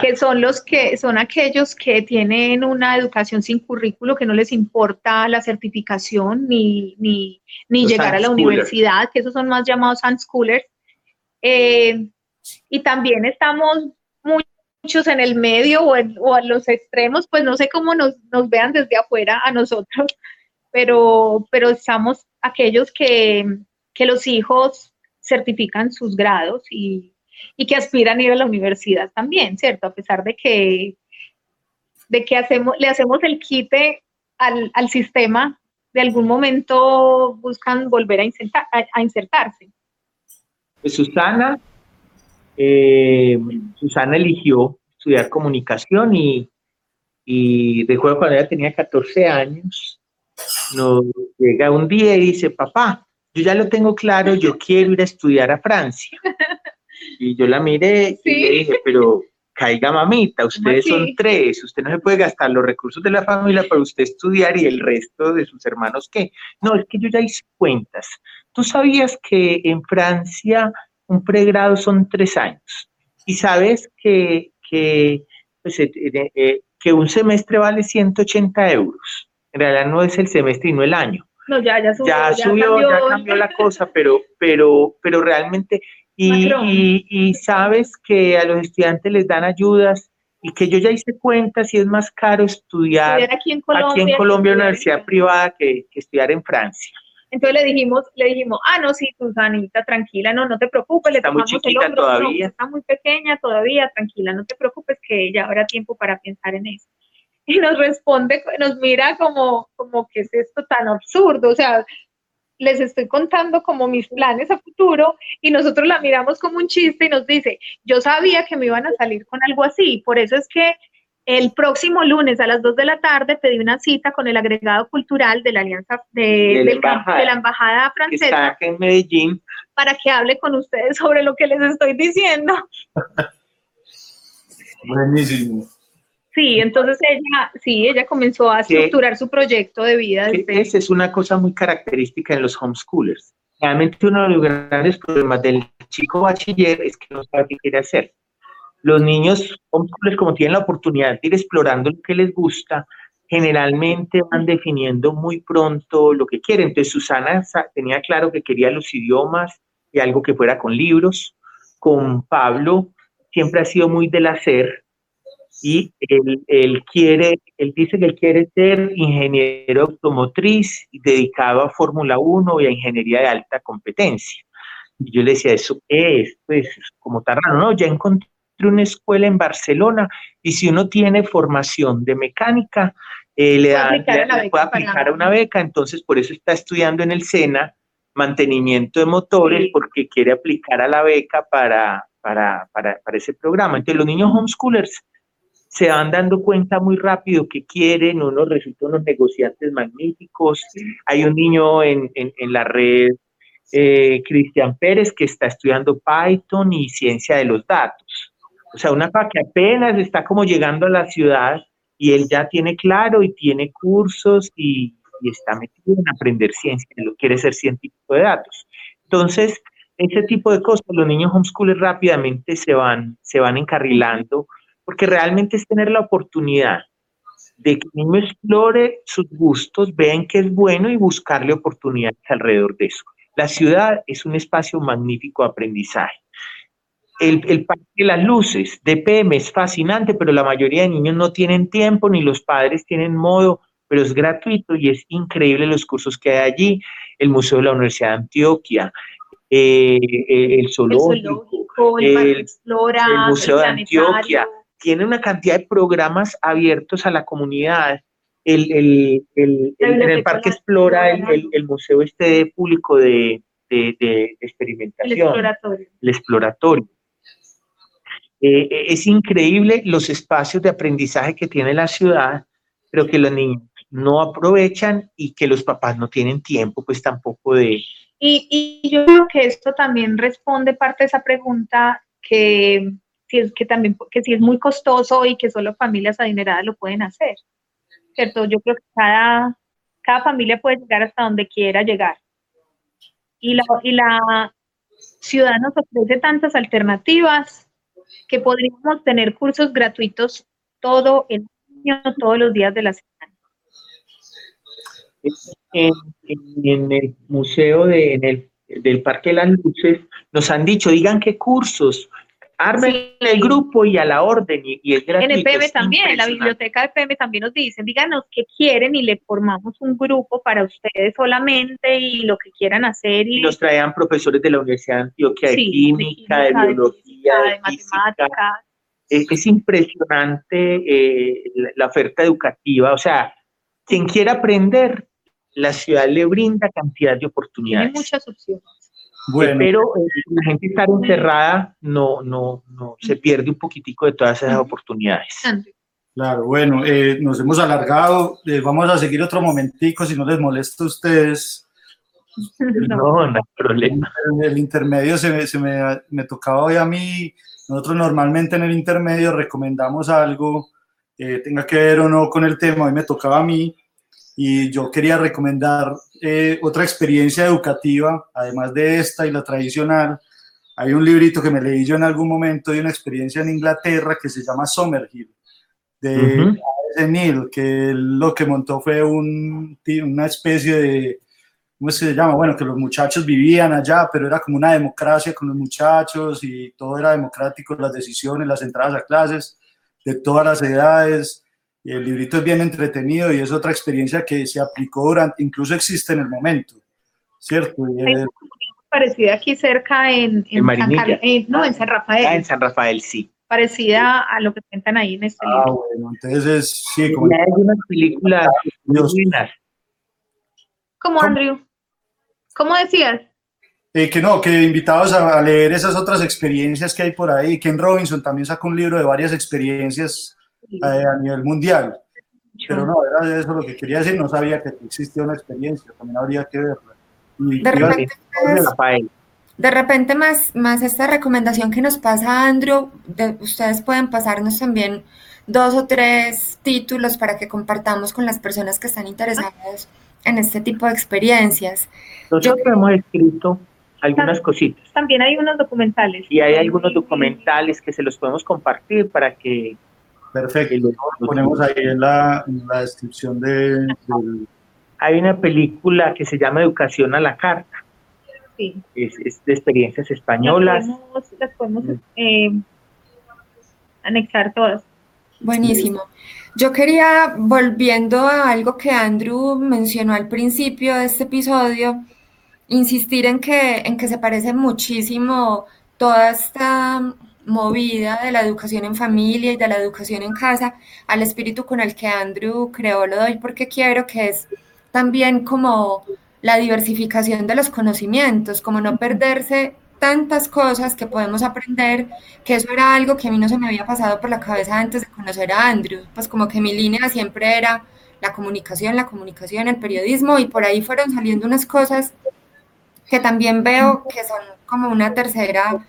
que son los que son aquellos que tienen una educación sin currículo, que no les importa la certificación ni, ni, ni llegar a la universidad, que esos son más llamados unschoolers. Eh, y también estamos muchos en el medio o, en, o a los extremos, pues no sé cómo nos, nos vean desde afuera a nosotros, pero, pero estamos aquellos que, que los hijos certifican sus grados y, y, que aspiran a ir a la universidad también, ¿cierto? A pesar de que, de que hacemos, le hacemos el quite al, al sistema, de algún momento buscan volver a, insertar, a, insertarse. Pues Susana, eh, Susana eligió estudiar comunicación y, y recuerdo cuando ella tenía 14 años, nos llega un día y dice, papá, yo ya lo tengo claro, yo quiero ir a estudiar a Francia. Y yo la miré Sí. y le dije, pero caiga mamita, ustedes son tres, usted no se puede gastar los recursos de la familia para usted estudiar y el resto de sus hermanos qué. No, es que yo ya hice cuentas. ¿Tú sabías que en Francia un pregrado son tres años? Y sabes que, que, pues, eh, eh, eh, que un semestre vale 180 euros. En realidad no es el semestre y no el año No, ya, ya subió. ya subió, ya cambió la cosa, pero, pero, pero realmente, y, y, y sabes que a los estudiantes les dan ayudas y que yo ya hice cuentas y es más caro estudiar Estudiar aquí en Colombia. aquí en Colombia en una universidad privada que, que estudiar en Francia. Entonces le dijimos, le dijimos, ah, no, sí, Susanita, tranquila, no, no te preocupes, le Está muy tomamos el chiquita hombro, no, todavía. está muy pequeña todavía, tranquila, no te preocupes que ya habrá tiempo para pensar en eso. Y nos responde, nos mira como, como que es esto tan absurdo, o sea, les estoy contando como mis planes a futuro y nosotros la miramos como un chiste y nos dice, yo sabía que me iban a salir con algo así, por eso es que el próximo lunes a las 2 de la tarde pedí una cita con el agregado cultural de la Alianza de, De la embajada. de la embajada Que está francesa acá en Medellín. para que hable con ustedes sobre lo que les estoy diciendo. Buenísimo. Sí, entonces ella, sí, ella comenzó a estructurar su proyecto de vida desde, Esa es una cosa muy característica en los homeschoolers. Realmente uno de los grandes problemas del chico bachiller es que no sabe qué quiere hacer. Los niños como tienen la oportunidad de ir explorando lo que les gusta, generalmente van definiendo muy pronto lo que quieren. Entonces Susana sa- tenía claro que quería los idiomas y algo que fuera con libros. Con Pablo siempre ha sido muy del hacer y él, él quiere, él dice que él quiere ser ingeniero automotriz dedicado a Fórmula 1 y a ingeniería de alta competencia. Y yo le decía, ¿eso qué es? Pues es como tan raro, no, ya encontré una escuela en Barcelona y si uno tiene formación de mecánica, eh, le, Puede dan- aplicar a le- le puede aplicar a una beca, entonces por eso está estudiando en el SENA mantenimiento de motores Sí. porque quiere aplicar a la beca para, para, para, para ese programa. Entonces los niños homeschoolers se van dando cuenta muy rápido que quieren, unos resultan unos negociantes magníficos. Hay un niño en, en, en la red, eh, Cristian Pérez, que está estudiando Python y ciencia de los datos. O sea, una cosa que apenas está como llegando a la ciudad y él ya tiene claro y tiene cursos y, está metido en aprender ciencia, él quiere ser científico de datos. Entonces, ese tipo de cosas, los niños homeschoolers rápidamente se van, se van encarrilando porque realmente es tener la oportunidad de que el niño explore sus gustos, vean que es bueno y buscarle oportunidades alrededor de eso. La ciudad es un espacio magnífico de aprendizaje. El, el Parque de las Luces, DPM, es fascinante, pero la mayoría de niños no tienen tiempo, ni los padres tienen modo, pero es gratuito y es increíble los cursos que hay allí. El Museo de la Universidad de Antioquia, eh, eh, el el zoológico, zoológico, el, Parque el- Explora, el Museo de. Antioquia. tiene una cantidad de programas abiertos a la comunidad. El, el, el- el- en el Parque. Explora, el, el- el museo este público de, de- de el experimentación, exploratorio. el exploratorio. Eh, eh, es increíble los espacios de aprendizaje que tiene la ciudad, pero que los niños no aprovechan y que los papás no tienen tiempo, pues tampoco de... Y, yo creo que esto también responde parte de esa pregunta que si es que también que si es muy costoso y que solo familias adineradas lo pueden hacer. ¿Cierto? Yo creo que cada, cada familia puede llegar hasta donde quiera llegar. Y la, y la ciudad nos ofrece tantas alternativas que podríamos tener cursos gratuitos todo el año, todos los días de la semana. en, en- el museo de, en el, del Parque de las Luces, nos han dicho, digan qué cursos. Armen el grupo y a la orden y, y es gratuito. En el PM también, en la biblioteca de PM también nos dicen, díganos qué quieren y le formamos un grupo para ustedes solamente y lo que quieran hacer y Y nos traían profesores de la Universidad de Antioquia de química, de química, biología, de, matemáticas. Es, es impresionante eh, la, la oferta educativa. O sea, quien quiera aprender, la ciudad le brinda cantidad de oportunidades. muchas opciones. Bueno, Pero eh, la gente estar encerrada no, no, no se pierde un poquitico de todas esas oportunidades. Claro, bueno, eh, nos hemos alargado. eh, vamos a seguir otro momentico, si no les molesta a ustedes. No. No, hay problema. En el intermedio se, me, se me, me tocaba hoy a mí. Nosotros normalmente en el intermedio recomendamos algo, eh, tenga que ver o no con el tema, hoy me tocaba a mí. Y yo quería recomendar eh, otra experiencia educativa, además de esta y la tradicional. Hay un librito que me leí yo en algún momento de una experiencia en Inglaterra que se llama Summerhill, de Ujú. A.S. Neil, que lo que montó fue un, una especie de, ¿cómo se llama? Bueno, que los muchachos vivían allá, pero era como una democracia con los muchachos y todo era democrático, las decisiones, las entradas a clases de todas las edades. Y el librito es bien entretenido y es otra experiencia que se aplicó durante, incluso existe en el momento, ¿cierto? Y, parecida aquí cerca en, En San. Carlos- eh, no, en San Rafael, Ah, en San Rafael sí. parecida a lo que cuentan ahí en este ah, libro. bueno, entonces es, sí, como hay algunas películas muy Dios. buenas. ¿Cómo, ¿Cómo? Andrew? ¿Cómo decías? Eh, que no, que invitados a, a leer esas otras experiencias que hay por ahí. Ken Robinson también sacó un libro de varias experiencias eh, a nivel mundial. Pero no, era eso lo que quería decir, no sabía que existía una experiencia, también habría que verla. Y De repente, Rafael. de repente más, más esta recomendación que nos pasa Andrew, de- ustedes pueden pasarnos también dos o tres títulos para que compartamos con las personas que están interesadas en este tipo de experiencias. Nosotros hemos escrito algunas cositas También hay unos documentales. y hay algunos documentales que se los podemos compartir para que perfecto, lo- lo ponemos ahí en la, en la descripción de, del... Hay una película que se llama Educación a la Carta, Sí. es, es de experiencias Las españolas. podemos, las podemos, eh, anexar todas. Buenísimo. Yo quería, volviendo a algo que Andrew mencionó al principio de este episodio, insistir en que, en que se parece muchísimo toda esta movida de la educación en familia y de la educación en casa al espíritu con el que Andrew creó Lo doy porque quiero, que es también como la diversificación de los conocimientos, como no perderse tantas cosas que podemos aprender, que eso era algo que a mí no se me había pasado por la cabeza antes de conocer a Andrew, pues como que mi línea siempre era la comunicación, la comunicación, el periodismo y por ahí fueron saliendo unas cosas que también veo que son como una tercera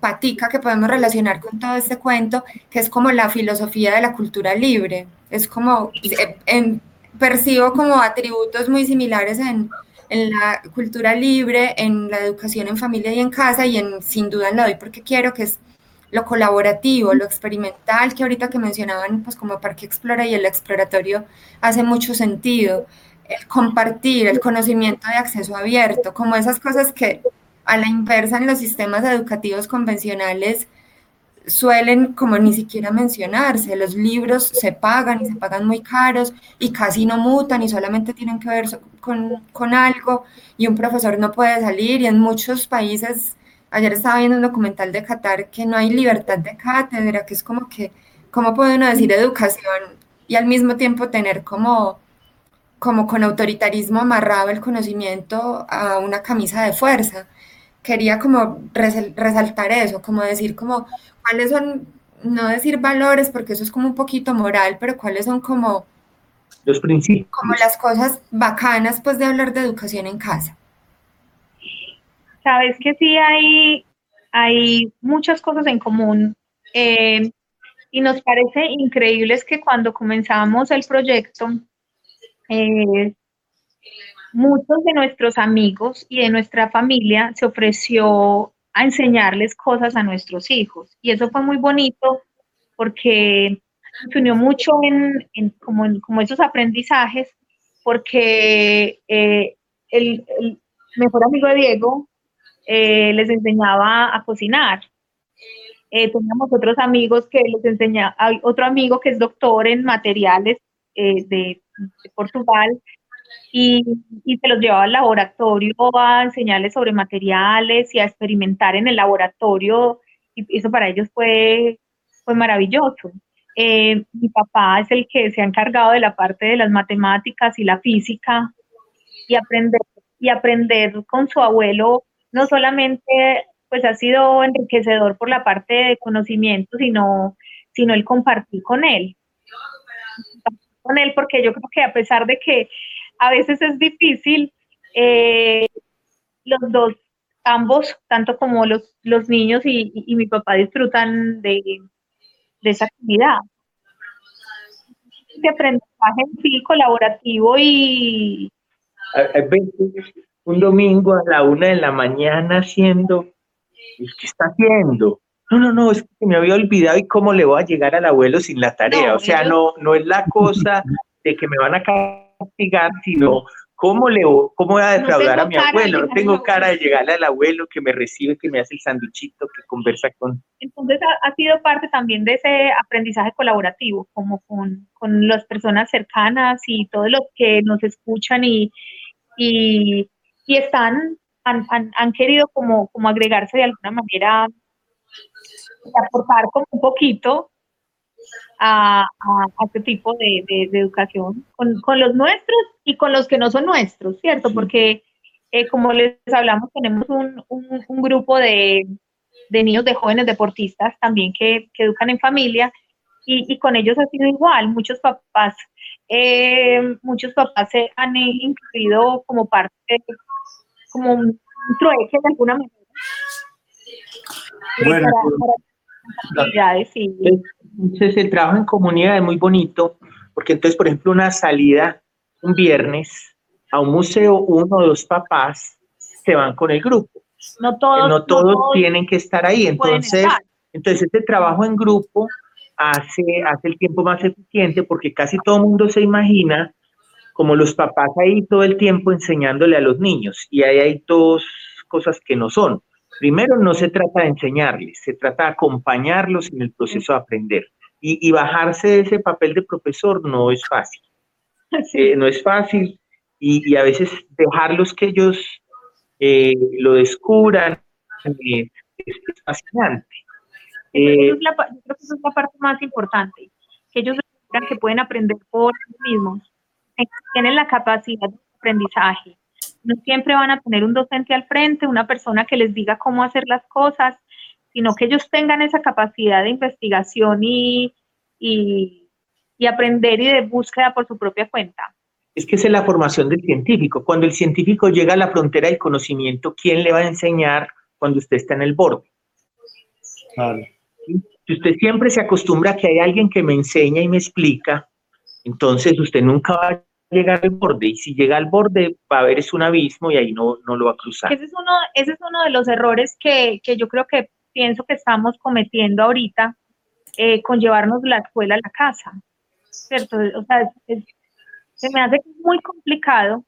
patica que podemos relacionar con todo este cuento, que es como la filosofía de la cultura libre. Es como, eh, en- percibo como atributos muy similares en, en la cultura libre, en la educación en familia y en casa, y en sin duda en lo doy porque quiero, que es lo colaborativo, lo experimental, que ahorita que mencionaban, pues como Parque Explora y el exploratorio hace mucho sentido. El compartir, el conocimiento de acceso abierto, como esas cosas que a la inversa en los sistemas educativos convencionales suelen como ni siquiera mencionarse. Los libros se pagan y se pagan muy caros y casi no mutan y solamente tienen que ver con, con algo y un profesor no puede salir y en muchos países, ayer estaba viendo un documental de Qatar que no hay libertad de cátedra, que es como que, ¿cómo puede uno decir educación y al mismo tiempo tener como como con autoritarismo amarrado el conocimiento a una camisa de fuerza? Quería como resal- resaltar eso, como decir como cuáles son, no decir valores, porque eso es como un poquito moral, pero cuáles son como, Los principios. como las cosas bacanas pues de hablar de educación en casa. Sabes que sí hay, hay muchas cosas en común eh, y nos parece increíble es que cuando comenzamos el proyecto, eh, muchos de nuestros amigos y de nuestra familia se ofreció a enseñarles cosas a nuestros hijos. Y eso fue muy bonito porque se unió mucho en, en como, en- como esos aprendizajes porque eh, el, mejor amigo de Diego eh, les enseñaba a cocinar. Eh, teníamos otros amigos que les enseñaba, hay otro amigo que es doctor en materiales eh, de, Portugal y, y, se los llevaba al laboratorio a enseñarles sobre materiales y a experimentar en el laboratorio y eso para ellos fue, fue maravilloso. Eh, mi papá es el que se ha encargado de la parte de las matemáticas y la física y aprender, y aprender con su abuelo no solamente pues ha sido enriquecedor por la parte de conocimiento, sino, sino el compartir con él. Con él, porque yo creo que a pesar de que a veces es difícil, eh, los dos, ambos, tanto como los, los niños y, y mi papá disfrutan de, de esa actividad. De aprendizaje en sí, colaborativo y... Un domingo a la una de la mañana haciendo, ¿qué está haciendo? No, no, no, es que me había olvidado y cómo le voy a llegar al abuelo sin la tarea. No, o sea, no, no es la cosa de que me van a castigar, sino ¿Cómo, le, ¿Cómo voy a defraudar no a mi abuelo? No tengo cara de llegarle al abuelo que me recibe, que me hace el sanduchito, que conversa con... Entonces ha, ha, sido parte también de ese aprendizaje colaborativo, como con, con las personas cercanas y todos los que nos escuchan y, y, y están, han, han, han, querido como, como agregarse de alguna manera, aportar como un poquito a, a, a este tipo de, de, de educación con, con, los nuestros y con los que no son nuestros, ¿cierto? Porque, eh, como les hablamos, tenemos un, un, un grupo de, de, niños, de jóvenes deportistas también que, que educan en familia y, y, con ellos ha sido igual. Muchos papás, eh, muchos papás se han incluido como parte, como un trueque de alguna manera. Bueno, para, para y, entonces el trabajo en comunidad es muy bonito, porque entonces, por ejemplo, una salida un viernes a un museo, uno o dos papás se van con el grupo. No todos, no todos, tienen que estar ahí. Entonces, estar. entonces este trabajo en grupo hace, hace el tiempo más eficiente porque casi todo el mundo se imagina como los papás ahí todo el tiempo enseñándole a los niños. Y ahí hay dos cosas que no son. Primero, no se trata de enseñarles, se trata de acompañarlos en el proceso de aprender. Y, y bajarse de ese papel de profesor no es fácil. Eh, no es fácil y, y, a veces dejarlos que ellos eh, lo descubran eh, es, fascinante. La, yo creo que esa es la parte más importante, que ellos descubran que pueden aprender por sí mismos, que tienen la capacidad de aprendizaje, no siempre van a tener un docente al frente, una persona que les diga cómo hacer las cosas, sino que ellos tengan esa capacidad de investigación y, y, y aprender y de búsqueda por su propia cuenta. Es que esa es la formación del científico. Cuando el científico llega a la frontera del conocimiento, ¿quién le va a enseñar cuando usted está en el borde? Vale. Si usted siempre se acostumbra a que hay alguien que me enseña y me explica, entonces usted nunca va a llegar al borde y si llega al borde va a haber es un abismo y ahí no, no lo va a cruzar. Ese es uno, ese es uno de los errores que, que yo creo que pienso que estamos cometiendo ahorita eh, con llevarnos la escuela a la casa, ¿cierto? O sea, es, se me hace muy complicado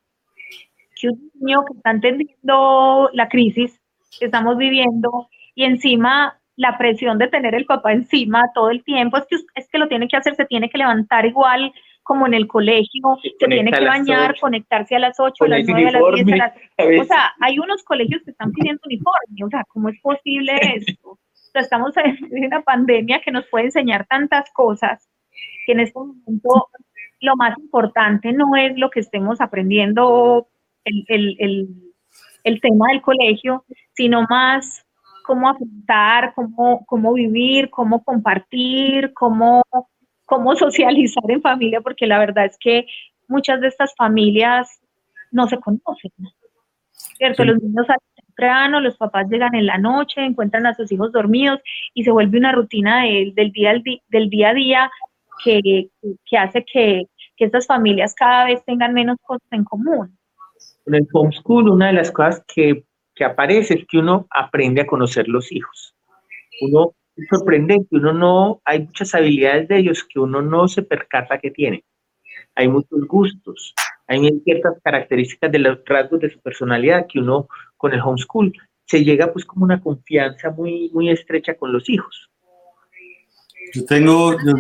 que un niño que está entendiendo la crisis que estamos viviendo y encima la presión de tener el papá encima todo el tiempo, es que, es que lo tiene que hacer, se tiene que levantar igual, como en el colegio, se tiene que bañar, 8. conectarse a las 8, a las 9, a las 10, a las... O sea, hay unos colegios que están pidiendo uniforme, o sea, ¿cómo es posible esto? O sea, estamos en una pandemia que nos puede enseñar tantas cosas que en este momento lo más importante no es lo que estemos aprendiendo el, el, el, el tema del colegio, sino más cómo afrontar, cómo, cómo vivir, cómo compartir, cómo cómo socializar en familia, porque la verdad es que muchas de estas familias no se conocen. ¿Cierto? Sí. Los niños salen temprano, los papás llegan en la noche, encuentran a sus hijos dormidos y se vuelve una rutina de, del, día, del día a día que, que hace que, que estas familias cada vez tengan menos cosas en común. En el homeschool, una de las cosas que, que aparece es que uno aprende a conocer los hijos. Uno es sorprendente, uno no, hay muchas habilidades de ellos que uno no se percata que tienen. Hay muchos gustos, hay ciertas características de los rasgos de su personalidad que uno con el homeschool se llega pues como una confianza muy, muy estrecha con los hijos. Yo tengo, yo,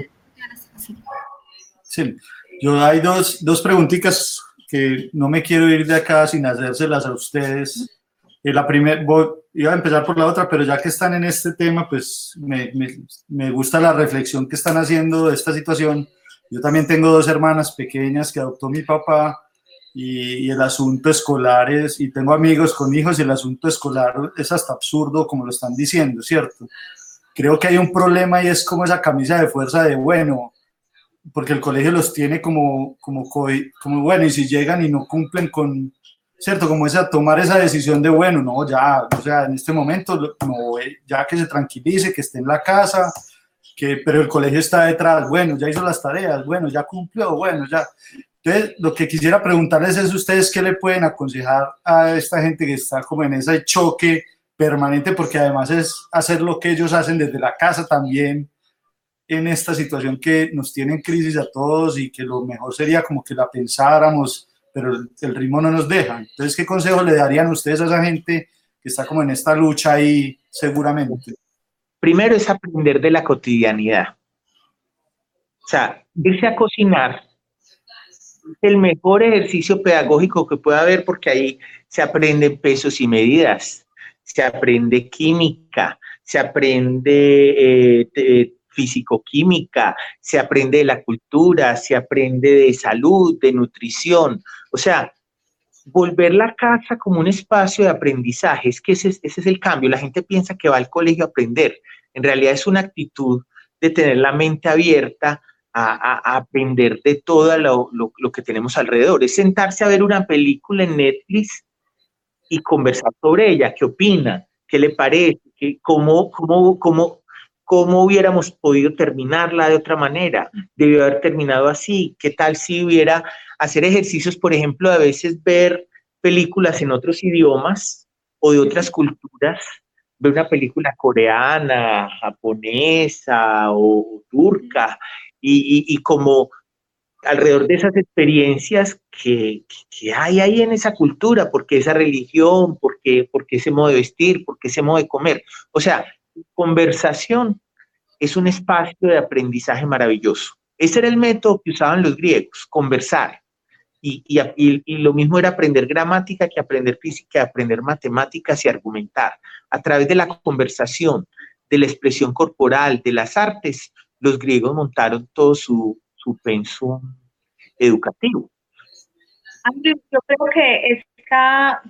sí, yo hay dos, dos preguntitas que no me quiero ir de acá sin hacérselas a ustedes. Eh, la primera, iba a empezar por la otra, pero ya que están en este tema, pues me, me, me gusta la reflexión que están haciendo de esta situación. Yo también tengo dos hermanas pequeñas que adoptó mi papá y, y, el asunto escolar es, y tengo amigos con hijos y el asunto escolar es hasta absurdo como lo están diciendo, ¿cierto? Creo que hay un problema y es como esa camisa de fuerza de, bueno, porque el colegio los tiene como, como, como bueno, y si llegan y no cumplen con, ¿cierto? Como esa, tomar esa decisión de, bueno, no, ya, o sea, en este momento, no, ya que se tranquilice, que esté en la casa, que, pero el colegio está detrás, bueno, ya hizo las tareas, bueno, ya cumplió, bueno, ya. Entonces, lo que quisiera preguntarles es ustedes qué le pueden aconsejar a esta gente que está como en ese choque permanente, porque además es hacer lo que ellos hacen desde la casa también en esta situación que nos tiene en crisis a todos y que lo mejor sería como que la pensáramos, pero el, ritmo no nos deja. Entonces, ¿qué consejo le darían ustedes a esa gente que está como en esta lucha ahí seguramente? Primero es aprender de la cotidianidad. O sea, irse a cocinar el mejor ejercicio pedagógico que pueda haber porque ahí se aprenden pesos y medidas, se aprende química, se aprende eh, físico-química, se aprende de la cultura, se aprende de salud, de nutrición. O sea, volver la casa como un espacio de aprendizaje, es que ese, ese es el cambio. La gente piensa que va al colegio a aprender. En realidad es una actitud de tener la mente abierta a, aprender de todo lo, lo, lo, que tenemos alrededor. Es sentarse a ver una película en Netflix y conversar sobre ella. ¿Qué opina? ¿Qué le parece? ¿Qué, cómo, cómo, cómo, ¿Cómo hubiéramos podido terminarla de otra manera? Debió haber terminado así. ¿Qué tal si hubiera hacer ejercicios, por ejemplo, a veces ver películas en otros idiomas o de otras culturas? Ver una película coreana, japonesa o, turca y, y, y como alrededor de esas experiencias que, que, hay ahí en esa cultura, porque esa religión, porque, porque ese modo de vestir, porque ese modo de comer. O sea, conversación es un espacio de aprendizaje maravilloso. Ese era el método que usaban los griegos, conversar. Y, y, y, lo mismo era aprender gramática que aprender física, aprender matemáticas y argumentar. A través de la conversación, de la expresión corporal, de las artes, los griegos montaron todo su, su pensum educativo. Yo creo que esta,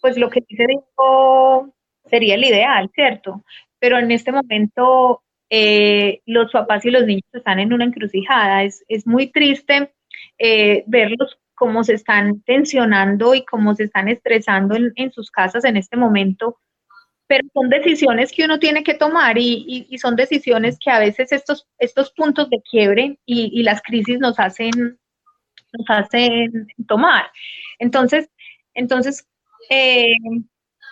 pues lo que dice Diego sería el ideal, ¿cierto? Pero en este momento eh, los papás y los niños están en una encrucijada. Es, es muy triste eh, verlos cómo se están tensionando y cómo se están estresando en, en, sus casas en este momento, pero son decisiones que uno tiene que tomar y, y, y son decisiones que a veces estos, estos puntos de quiebre y, y las crisis nos hacen, nos hacen tomar. Entonces, entonces eh,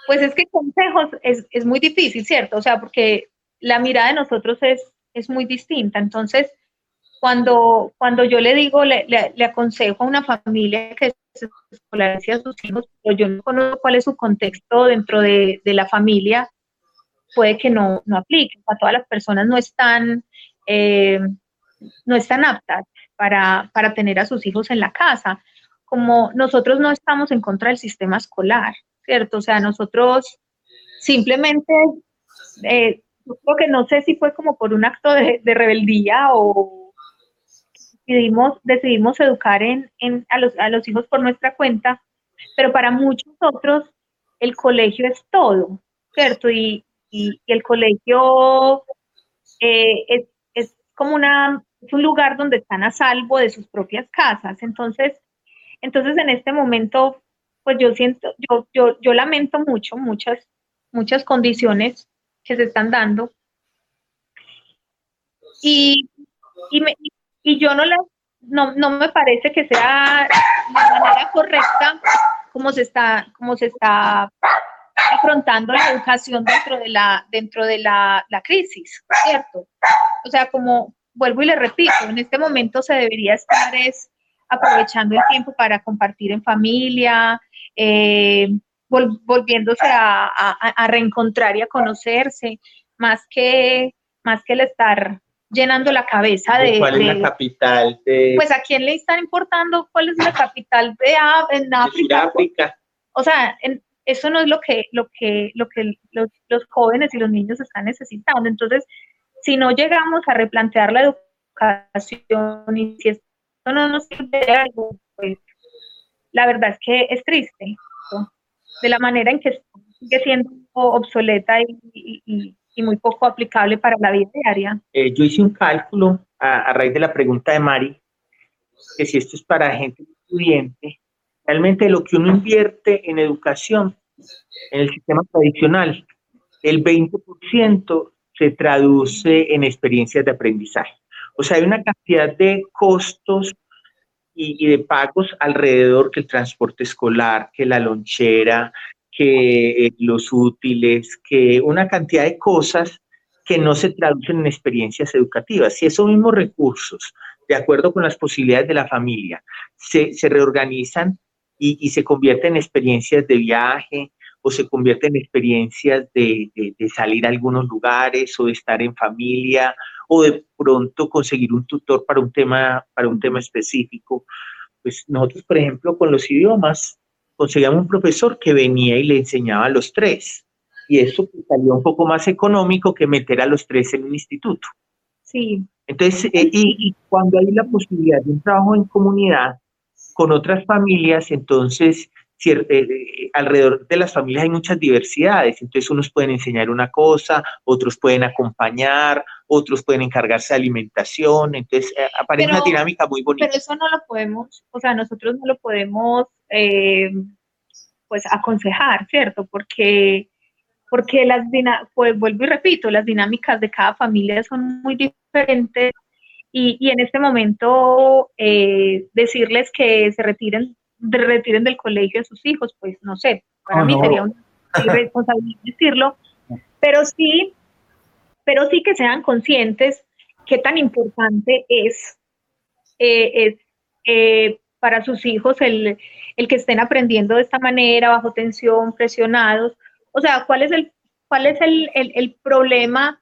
pues es que consejos es, es, muy difícil, ¿cierto? O sea, porque la mirada de nosotros es, es muy distinta. Entonces, cuando, cuando yo le digo, le, le, aconsejo a una familia que se escolarice a sus hijos, pero yo no conozco cuál es su contexto dentro de, de la familia, puede que no, no aplique. Sea, todas las personas no están, eh, no están aptas para, para tener a sus hijos en la casa. Como nosotros no estamos en contra del sistema escolar, ¿cierto? O sea, nosotros simplemente, eh, creo que no sé si fue como por un acto de, de rebeldía o decidimos, decidimos educar en, en, a, los, a los hijos por nuestra cuenta, pero para muchos otros el colegio es todo, ¿cierto? Y, y, y el colegio eh, es, es como una, es un lugar donde están a salvo de sus propias casas. Entonces, entonces en este momento pues yo siento, yo, yo, yo lamento mucho, muchas, muchas condiciones que se están dando. Y, y, me, y yo no, la, no, no me parece que sea la manera correcta como se está, como se está afrontando la educación dentro de la, dentro de la, la crisis, ¿cierto? O sea, como vuelvo y le repito, en este momento se debería estar es aprovechando el tiempo para compartir en familia, eh, vol volviéndose a, a, a, reencontrar y a conocerse, más que, más que el estar llenando la cabeza de... ¿Cuál es la capital de, pues a quién le están importando cuál es la capital de en África. Sudáfrica? O sea, en- eso no es lo que, lo que, lo que los, los jóvenes y los niños están necesitando. Entonces, si no llegamos a replantear la educación y si esto no nos sirve de algo, pues la verdad es que es triste, ¿no? de la manera en que sigue siendo obsoleta y- y muy poco aplicable para la vida diaria. Eh, yo hice un cálculo a, a raíz de la pregunta de Mari, que si esto es para gente estudiante, realmente lo que uno invierte en educación, en el sistema tradicional, el 20% se traduce en experiencias de aprendizaje. O sea, hay una cantidad de costos y, y de pagos alrededor que el transporte escolar, que la lonchera, que eh, los útiles, que una cantidad de cosas que no se traducen en experiencias educativas. Si esos mismos recursos, de acuerdo con las posibilidades de la familia, se, se reorganizan y, y se convierten en experiencias de viaje o se convierten en experiencias de, de- de salir a algunos lugares o de estar en familia o de pronto conseguir un tutor para un tema, para un tema específico. Pues nosotros, por ejemplo, con los idiomas, conseguíamos un profesor que venía y le enseñaba a los tres. Y eso pues, salía un poco más económico que meter a los tres en un instituto. Sí, Entonces, eh, y, y cuando hay la posibilidad de un trabajo en comunidad con otras familias, entonces eh, eh, alrededor de las familias hay muchas diversidades. Entonces, unos pueden enseñar una cosa, otros pueden acompañar, otros pueden encargarse de alimentación. Entonces, eh, aparece Pero- una dinámica muy bonita. pero eso no lo podemos, o sea, nosotros no lo podemos, eh, pues, aconsejar, ¿cierto? Porque, porque las pues vuelvo y repito, las dinámicas de cada familia son muy diferentes y, y en este momento decirles que se retiren, retiren del colegio a sus hijos, pues no sé, para Ah, mí no. sería una irresponsabilidad decirlo, pero sí, pero sí que sean conscientes qué tan importante es, eh, es eh, para sus hijos el, el que estén aprendiendo de esta manera, bajo tensión, presionados. O sea, ¿cuál es el, cuál es el, el- el problema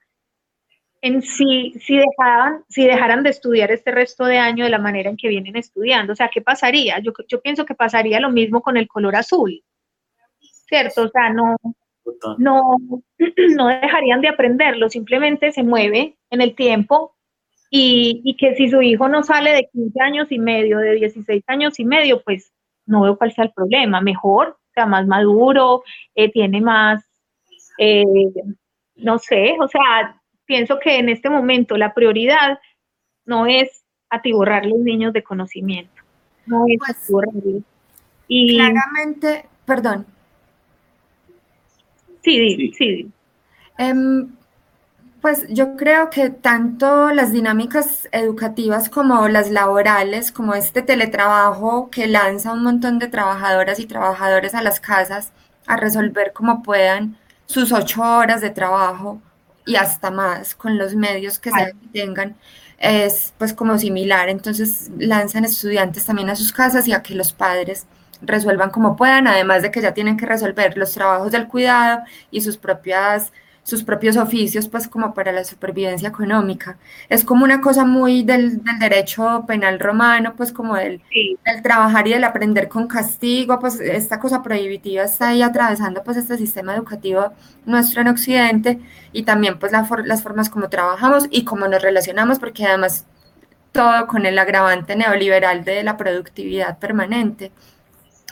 en si, si, dejaban, si dejaran de estudiar este resto de año de la manera en que vienen estudiando? O sea, ¿qué pasaría? Yo, yo pienso que pasaría lo mismo con el color azul, ¿cierto? O sea, no, no, no dejarían de aprenderlo, simplemente se mueve en el tiempo y, y que si su hijo no sale de 15 años y medio, de 16 años y medio, pues no veo cuál sea el problema, mejor, o sea, más maduro, eh, tiene más, eh, no sé, o sea, pienso que en este momento la prioridad no es atiborrar los niños de conocimiento, no es Pues, atiborrarlos. Y Claramente, perdón. sí, Sí. sí. Em, pues yo creo que tanto las dinámicas educativas como las laborales, como este teletrabajo que lanza un montón de trabajadoras y trabajadores a las casas a resolver como puedan sus ocho horas de trabajo y hasta más con los medios que se tengan, es pues como similar. Entonces lanzan estudiantes también a sus casas y a que los padres resuelvan como puedan, además de que ya tienen que resolver los trabajos del cuidado y sus propias sus propios oficios, pues como para la supervivencia económica. Es como una cosa muy del, del derecho penal romano, pues como del, Sí. del trabajar y del aprender con castigo, pues esta cosa prohibitiva está ahí atravesando pues este sistema educativo nuestro en Occidente y también pues la for- las formas como trabajamos y cómo nos relacionamos, porque además todo con el agravante neoliberal de la productividad permanente.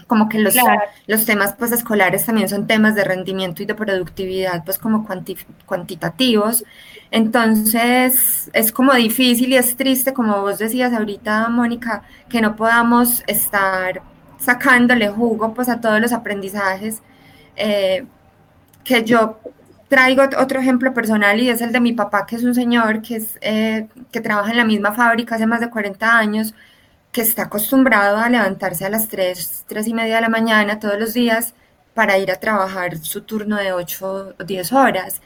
Como que los, Claro. los temas pues escolares también son temas de rendimiento y de productividad pues como cuanti- cuantitativos. Entonces es como difícil y es triste, como vos decías ahorita, Mónica, que no podamos estar sacándole jugo pues a todos los aprendizajes. eh, que yo traigo ot- otro ejemplo personal y es el de mi papá, que es un señor que, es, eh, que trabaja en la misma fábrica hace más de 40 años, que está acostumbrado a levantarse a las 3, 3 y media de la mañana todos los días para ir a trabajar su turno de 8 o 10 horas.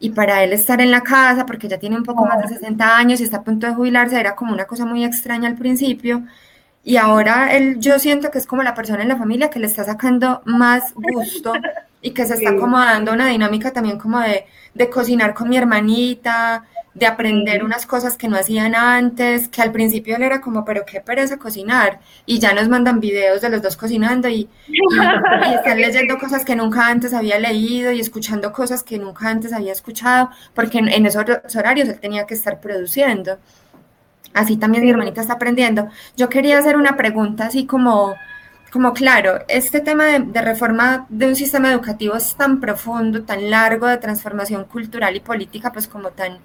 Y para él estar en la casa, porque ya tiene un poco más de 60 años y está a punto de jubilarse, era como una cosa muy extraña al principio. Y ahora él, yo siento que es como la persona en la familia que le está sacando más gusto y que se está Sí. como dando una dinámica también como de, de cocinar con mi hermanita, de aprender unas cosas que no hacían antes, que al principio él era como, pero qué pereza cocinar, y ya nos mandan videos de los dos cocinando y, están leyendo cosas que nunca antes había leído y escuchando cosas que nunca antes había escuchado, porque en, esos horarios él tenía que estar produciendo. Así también mi hermanita está aprendiendo. Yo quería hacer una pregunta así como como claro, este tema de, reforma de un sistema educativo es tan profundo, tan largo de transformación cultural y política, pues como tan,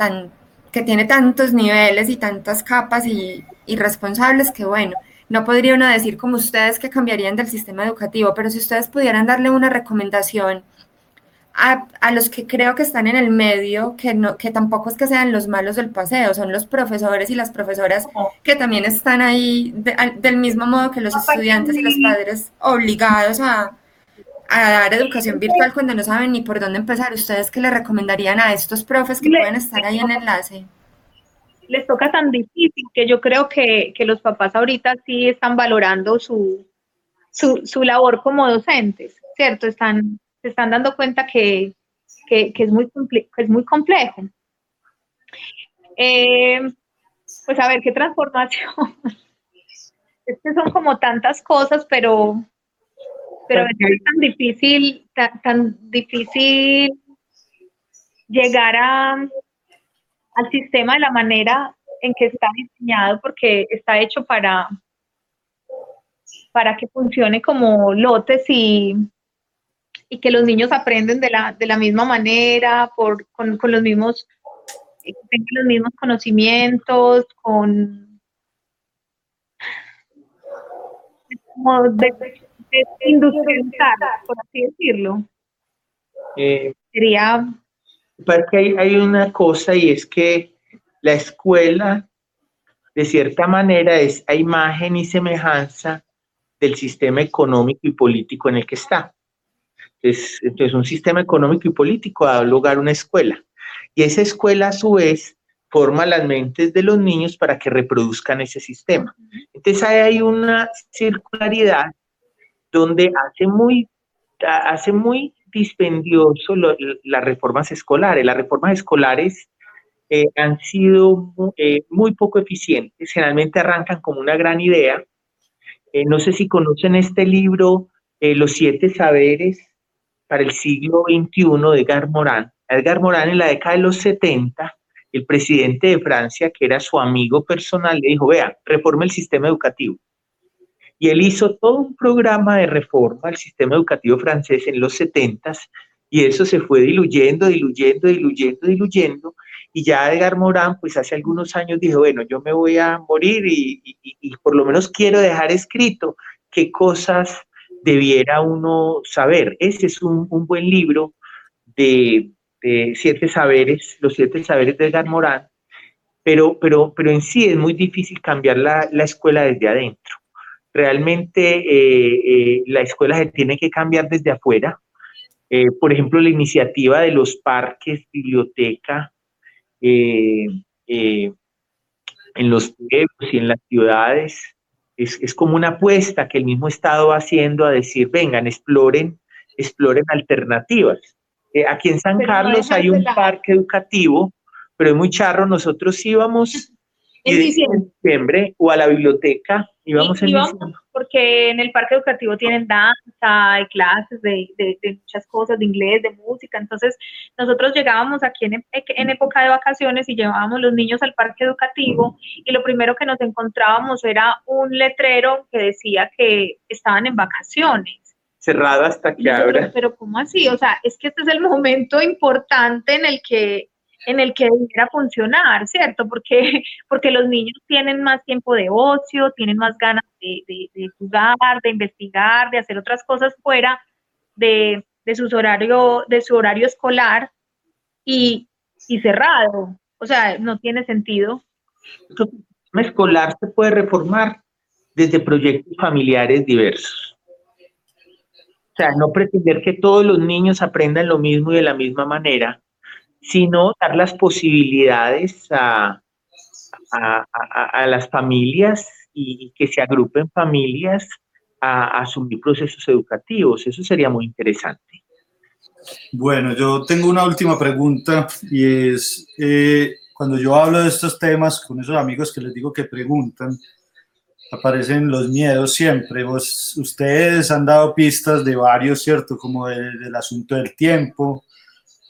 tan, que tiene tantos niveles y tantas capas y, y responsables que bueno, no podría uno decir como ustedes que cambiarían del sistema educativo, pero si ustedes pudieran darle una recomendación a, los que creo que están en el medio, que, no, que tampoco es que sean los malos del paseo, son los profesores y las profesoras que también están ahí del mismo modo que los estudiantes y los padres obligados a, a, dar educación virtual cuando no saben ni por dónde empezar. ¿Ustedes qué le recomendarían a estos profes que pueden estar ahí en enlace? Les toca tan difícil que yo creo que, que los papás ahorita sí están valorando su, su, su labor como docentes, ¿cierto? Están se están dando cuenta que, es, muy es muy complejo. Eh, pues a ver, ¿qué transformación? es que son como tantas cosas, pero, pero es tan difícil, tan, difícil llegar a, al sistema de la manera en que está diseñado, porque está hecho para, para que funcione como lotes y, y que los niños aprenden de la, de la misma manera, por, con, con los mismos, eh, tengan los mismos conocimientos, con como de, industrializar, por así decirlo. Eh, Sería porque hay, hay una cosa y es que la escuela, de cierta manera, es a imagen y semejanza del sistema económico y político en el que está. Entonces, un sistema económico y político da lugar a una escuela. Y esa escuela, a su vez, forma las mentes de los niños para que reproduzcan ese sistema. Entonces, ahí hay una circularidad donde hace muy, hace muy dispendioso las reformas escolares. Las reformas escolares eh, han sido eh, muy poco eficientes, generalmente arrancan como una gran idea. Eh, no sé si conocen este libro, Los siete saberes para el siglo XXI de Edgar Morán. Edgar Morán en la década de los 70, el presidente de Francia, que era su amigo personal, le dijo, vea, reforma el sistema educativo. Y él hizo todo un programa de reforma al sistema educativo francés en los 70 y eso se fue diluyendo, diluyendo, diluyendo, diluyendo. Y ya Edgar Morán, pues hace algunos años dijo, bueno, yo me voy a morir y, por lo menos quiero dejar escrito qué cosas debiera uno saber. Ese es un, buen libro de, siete saberes, los siete saberes de Edgar Morán, pero, pero, pero en sí es muy difícil cambiar la, escuela desde adentro. Realmente eh, eh, la escuela se tiene que cambiar desde afuera. Eh, por ejemplo, la iniciativa de los parques, biblioteca, en los pueblos y en las ciudades, es, como una apuesta que el mismo Estado va haciendo a decir, vengan, exploren, exploren alternativas. Eh, aquí en San Carlos hay un parque educativo, pero es muy charro, nosotros íbamos en diciembre. o a la biblioteca íbamos en Porque en el parque educativo tienen danza, hay clases de, muchas cosas, de inglés, de música. Entonces, nosotros llegábamos aquí en, en época de vacaciones y llevábamos los niños al parque educativo y lo primero que nos encontrábamos era un letrero que decía que estaban en vacaciones cerrado hasta que abra. Pero ¿cómo así? O sea, es que este es el momento importante en el que en el que debiera funcionar, ¿cierto? Porque, porque los niños tienen más tiempo de ocio, tienen más ganas de, jugar, de investigar, de hacer otras cosas fuera de, sus horario, de su horario escolar y, cerrado. O sea, no tiene sentido. El escolar se puede reformar desde proyectos familiares diversos. O sea, no pretender que todos los niños aprendan lo mismo y de la misma manera, sino dar las posibilidades a, las familias y, que se agrupen familias a, asumir procesos educativos. Eso sería muy interesante. Bueno, yo tengo una última pregunta y es, eh, cuando yo hablo de estos temas con esos amigos que les digo que preguntan, aparecen los miedos siempre. Vos, ustedes han dado pistas de varios, ¿cierto? Como de- del asunto del tiempo,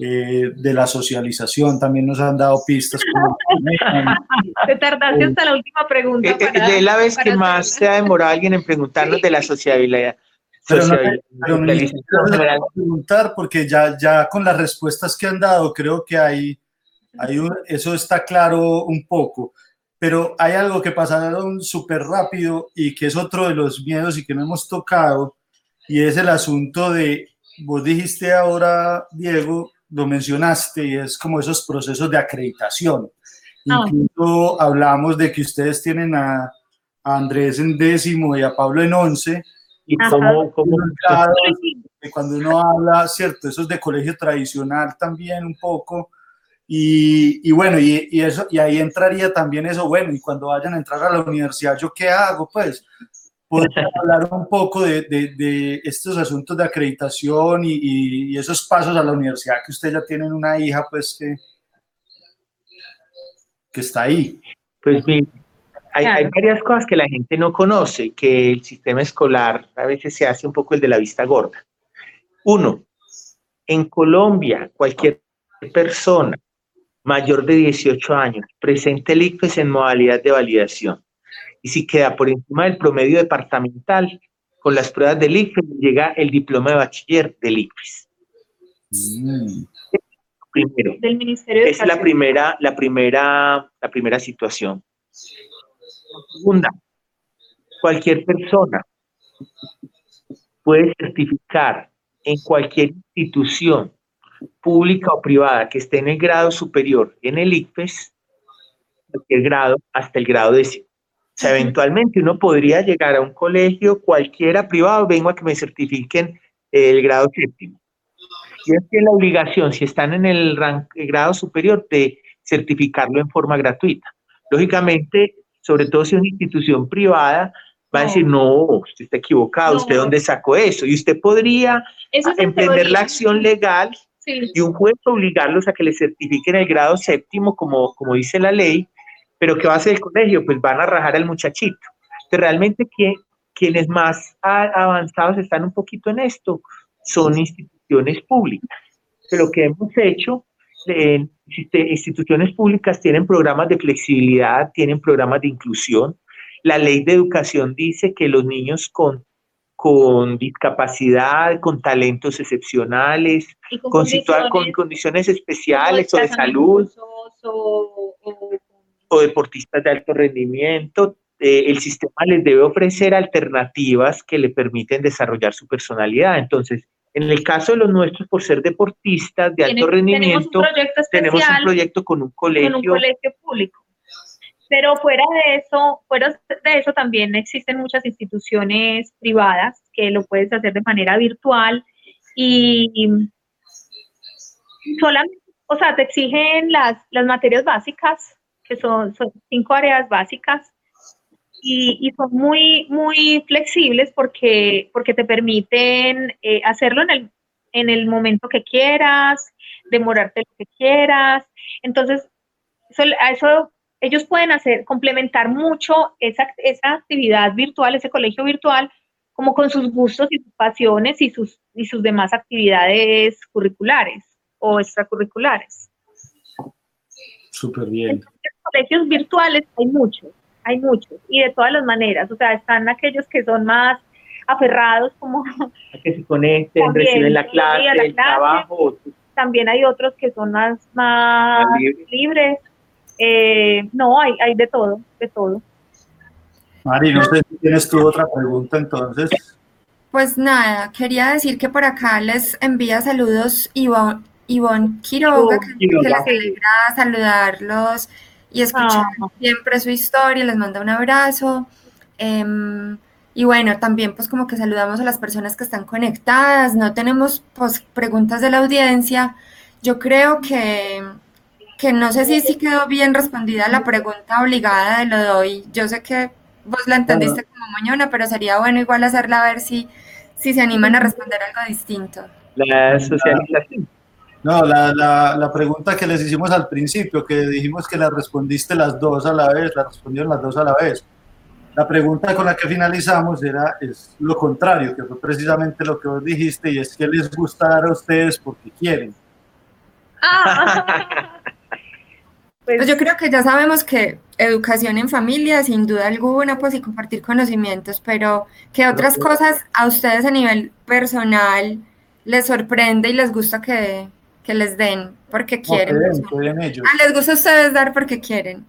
eh, de la socialización, también nos han dado pistas. Como, Te tardaste hasta la última pregunta. Eh, eh, para- Es la vez que más se ha demorado alguien en preguntarnos de la sociabilidad. Pero no, pero a preguntar porque ya, ya con las respuestas que han dado creo que hay, hay un- eso está claro un poco. Pero hay algo que pasaron súper rápido y que es otro de los miedos y que no hemos tocado y es el asunto de, vos dijiste ahora, Diego, lo mencionaste y es como esos procesos de acreditación. Ah. Incluso hablamos de que ustedes tienen a, a Andrés en décimo y a Pablo en once. Y Claro, que cuando uno habla, ¿cierto? Eso es de colegio tradicional también un poco. Y, y bueno, y, y eso, y ahí entraría también eso, bueno, y cuando vayan a entrar a la universidad, ¿yo qué hago? Pues, podría hablar un poco de, de- de estos asuntos de acreditación y, y- y esos pasos a la universidad, que usted ya tienen una hija, pues, que, que está ahí. Pues mire, hay, hay varias cosas que la gente no conoce, que el sistema escolar a veces se hace un poco el de la vista gorda. Uno, en Colombia, cualquier persona mayor de 18 años presente el ICFES en modalidad de validación. Y si queda por encima del promedio departamental, con las pruebas del ICFES llega el diploma de bachiller del ICFES. Mm. Primero, Del Ministerio de es la primera, la primera, la primera situación. Segunda, cualquier persona puede certificar en cualquier institución pública o privada que esté en el grado superior en el ICFES, cualquier grado hasta el grado décimo. O sea, eventualmente uno podría llegar a un colegio cualquiera privado, vengo a que me certifiquen el grado séptimo. Y es que la obligación, si están en el, grado superior, de certificarlo en forma gratuita. Lógicamente, sobre todo si es una institución privada, va a decir, no, usted está equivocado, ¿usted dónde sacó eso? Y usted podría es emprender teoría. la acción legal Sí. y un juez obligarlos a que le certifiquen el grado séptimo, como, como dice la ley, pero ¿qué va a hacer el colegio? Pues van a rajar al muchachito. Entonces, realmente quien- quienes más avanzados están un poquito en esto son instituciones públicas. Pero lo que hemos hecho, instituciones públicas tienen programas de flexibilidad, tienen programas de inclusión. La ley de educación dice que los niños con, con discapacidad, con talentos excepcionales, con con, situa- con condiciones condiciones especiales o de salud o- o deportistas de alto rendimiento, eh, el sistema les debe ofrecer alternativas que le permiten desarrollar su personalidad. Entonces, en el caso de los nuestros, por ser deportistas de alto rendimiento, Tenemos un proyecto tenemos un especial proyecto con un colegio. con un colegio público. Pero fuera de eso, fuera de eso también existen muchas instituciones privadas que lo puedes hacer de manera virtual y solamente, o sea, te exigen las, las materias básicas, que son, son cinco áreas básicas, y, y son muy, muy flexibles porque, porque te permiten eh, hacerlo en el, en el momento que quieras, demorarte lo que quieras. Entonces, eso, a eso ellos pueden hacer, complementar mucho esa, esa actividad virtual, ese colegio virtual, como con sus gustos y sus pasiones y sus, y sus demás actividades curriculares o extracurriculares. Súper bien. Colegios virtuales hay muchos, hay muchos, y de todas las maneras, o sea, están aquellos que son más aferrados, como a que se conecten, También, reciben la clase, el trabajo, también hay otros que son más, más Más libres. libres. Eh, no, hay, hay de todo, de todo. Mari, no sé si tienes tú otra pregunta entonces. Pues nada, quería decir que por acá les envía saludos Ivonne, Ivonne Quiroga, que, que Quiroga. les alegra saludarlos y escuchar Ah. siempre su historia, les manda un abrazo. Em, y bueno, también pues como que saludamos a las personas que están conectadas, no tenemos pues preguntas de la audiencia. Yo creo que, que no sé si, si quedó bien respondida la pregunta obligada de lo de hoy. Yo sé que vos la entendiste como moñona, pero sería bueno igual hacerla a ver si, si se animan a responder algo distinto. la socialización. No, la, la, la, pregunta que les hicimos al principio, que dijimos que la respondiste las dos a la vez, la respondieron las dos a la vez. La pregunta con la que finalizamos era es lo contrario, que fue precisamente lo que vos dijiste, y es que les gustará a ustedes porque quieren. Ah. pues yo creo que ya sabemos que educación en familia, sin duda alguna, pues y compartir conocimientos, pero ¿qué otras cosas a ustedes a nivel personal les sorprende y les gusta que, que les den porque quieren? Ah, les gusta a ustedes dar porque quieren.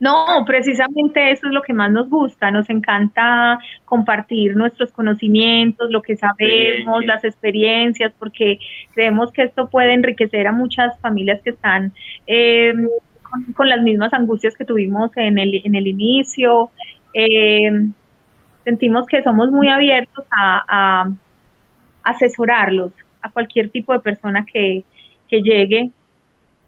No, precisamente eso es lo que más nos gusta, nos encanta compartir nuestros conocimientos, lo que sabemos, las experiencias, porque creemos que esto puede enriquecer a muchas familias que están em, con, las mismas angustias que tuvimos en el, en el inicio. Em, sentimos que somos muy abiertos a, asesorarlos, a cualquier tipo de persona que, que llegue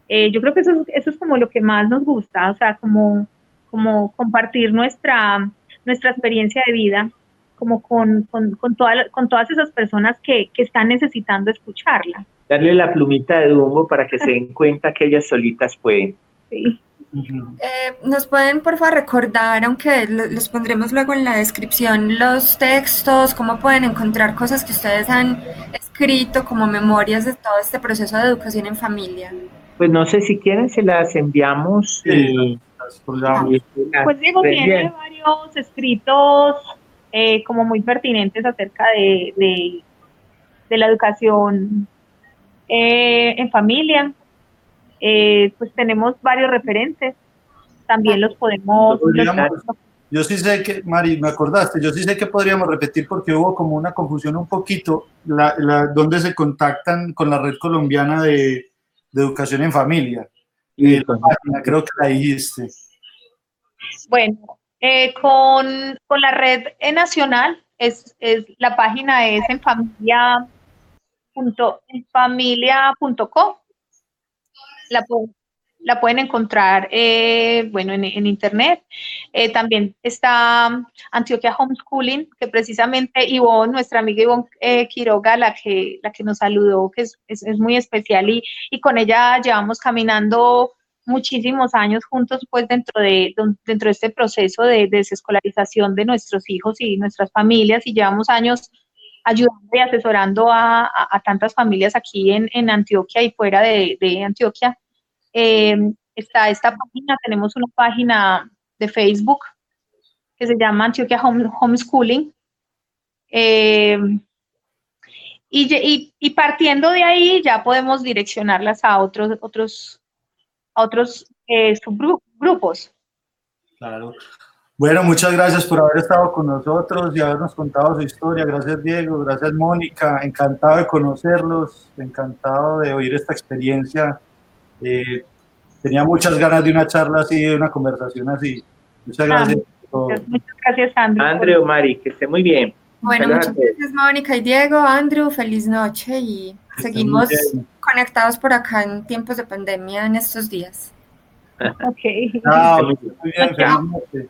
eh, yo creo que eso, eso es como lo que más nos gusta, o sea, como, como compartir nuestra, nuestra experiencia de vida, como con, con, con, con todas esas personas que, que, están necesitando escucharla. Darle la plumita de Dumbo para que se den cuenta que ellas solitas pueden. Sí. Eh, ¿Nos pueden, por favor, recordar, aunque los pondremos luego en la descripción, los textos, cómo pueden encontrar cosas que ustedes han escrito como memorias de todo este proceso de educación en familia? Pues no sé si quieren, se las enviamos. y, pues Diego tiene varios escritos eh, como muy pertinentes acerca de, de, la educación eh, en familia. Eh, pues tenemos varios referentes. También los podemos... yo sí sé que, Mari, me acordaste, yo sí sé que podríamos repetir porque hubo como una confusión un poquito, la, la, donde se contactan con la red colombiana de, de educación en familia. Y página, creo que la dijiste. Bueno, eh, con, con, la red nacional, es, es, la página es en familia punto, en familia.com. La, la pueden encontrar, eh, bueno, en, internet. Eh, también está Antioquia Homeschooling, que precisamente Ivonne, nuestra amiga Ivonne eh, Quiroga, la que, la que nos saludó, que es, es, muy especial y, y, con ella llevamos caminando muchísimos años juntos, pues dentro de, dentro de este proceso de, desescolarización de nuestros hijos y nuestras familias y llevamos años ayudando y asesorando a, tantas familias aquí en, en, Antioquia y fuera de, de Antioquia eh, está esta página, tenemos una página de Facebook que se llama Antioquia Homeschooling. Eh, y, partiendo de ahí ya podemos direccionarlas a otros, otros, a otros eh. Claro. Bueno, muchas gracias por haber estado con nosotros y habernos contado su historia. Gracias Diego, gracias Mónica. Encantado de conocerlos, encantado de oír esta experiencia eh, tenía muchas ganas de una charla así, de una conversación así. Muchas gracias. muchas gracias, Andrew. Andrew, Mari, que esté muy bien. Bueno, muchas gracias, Mónica y Diego. Andrew, feliz noche y seguimos conectados por acá en tiempos de pandemia en estos días. ok. muy bien, feliz noche.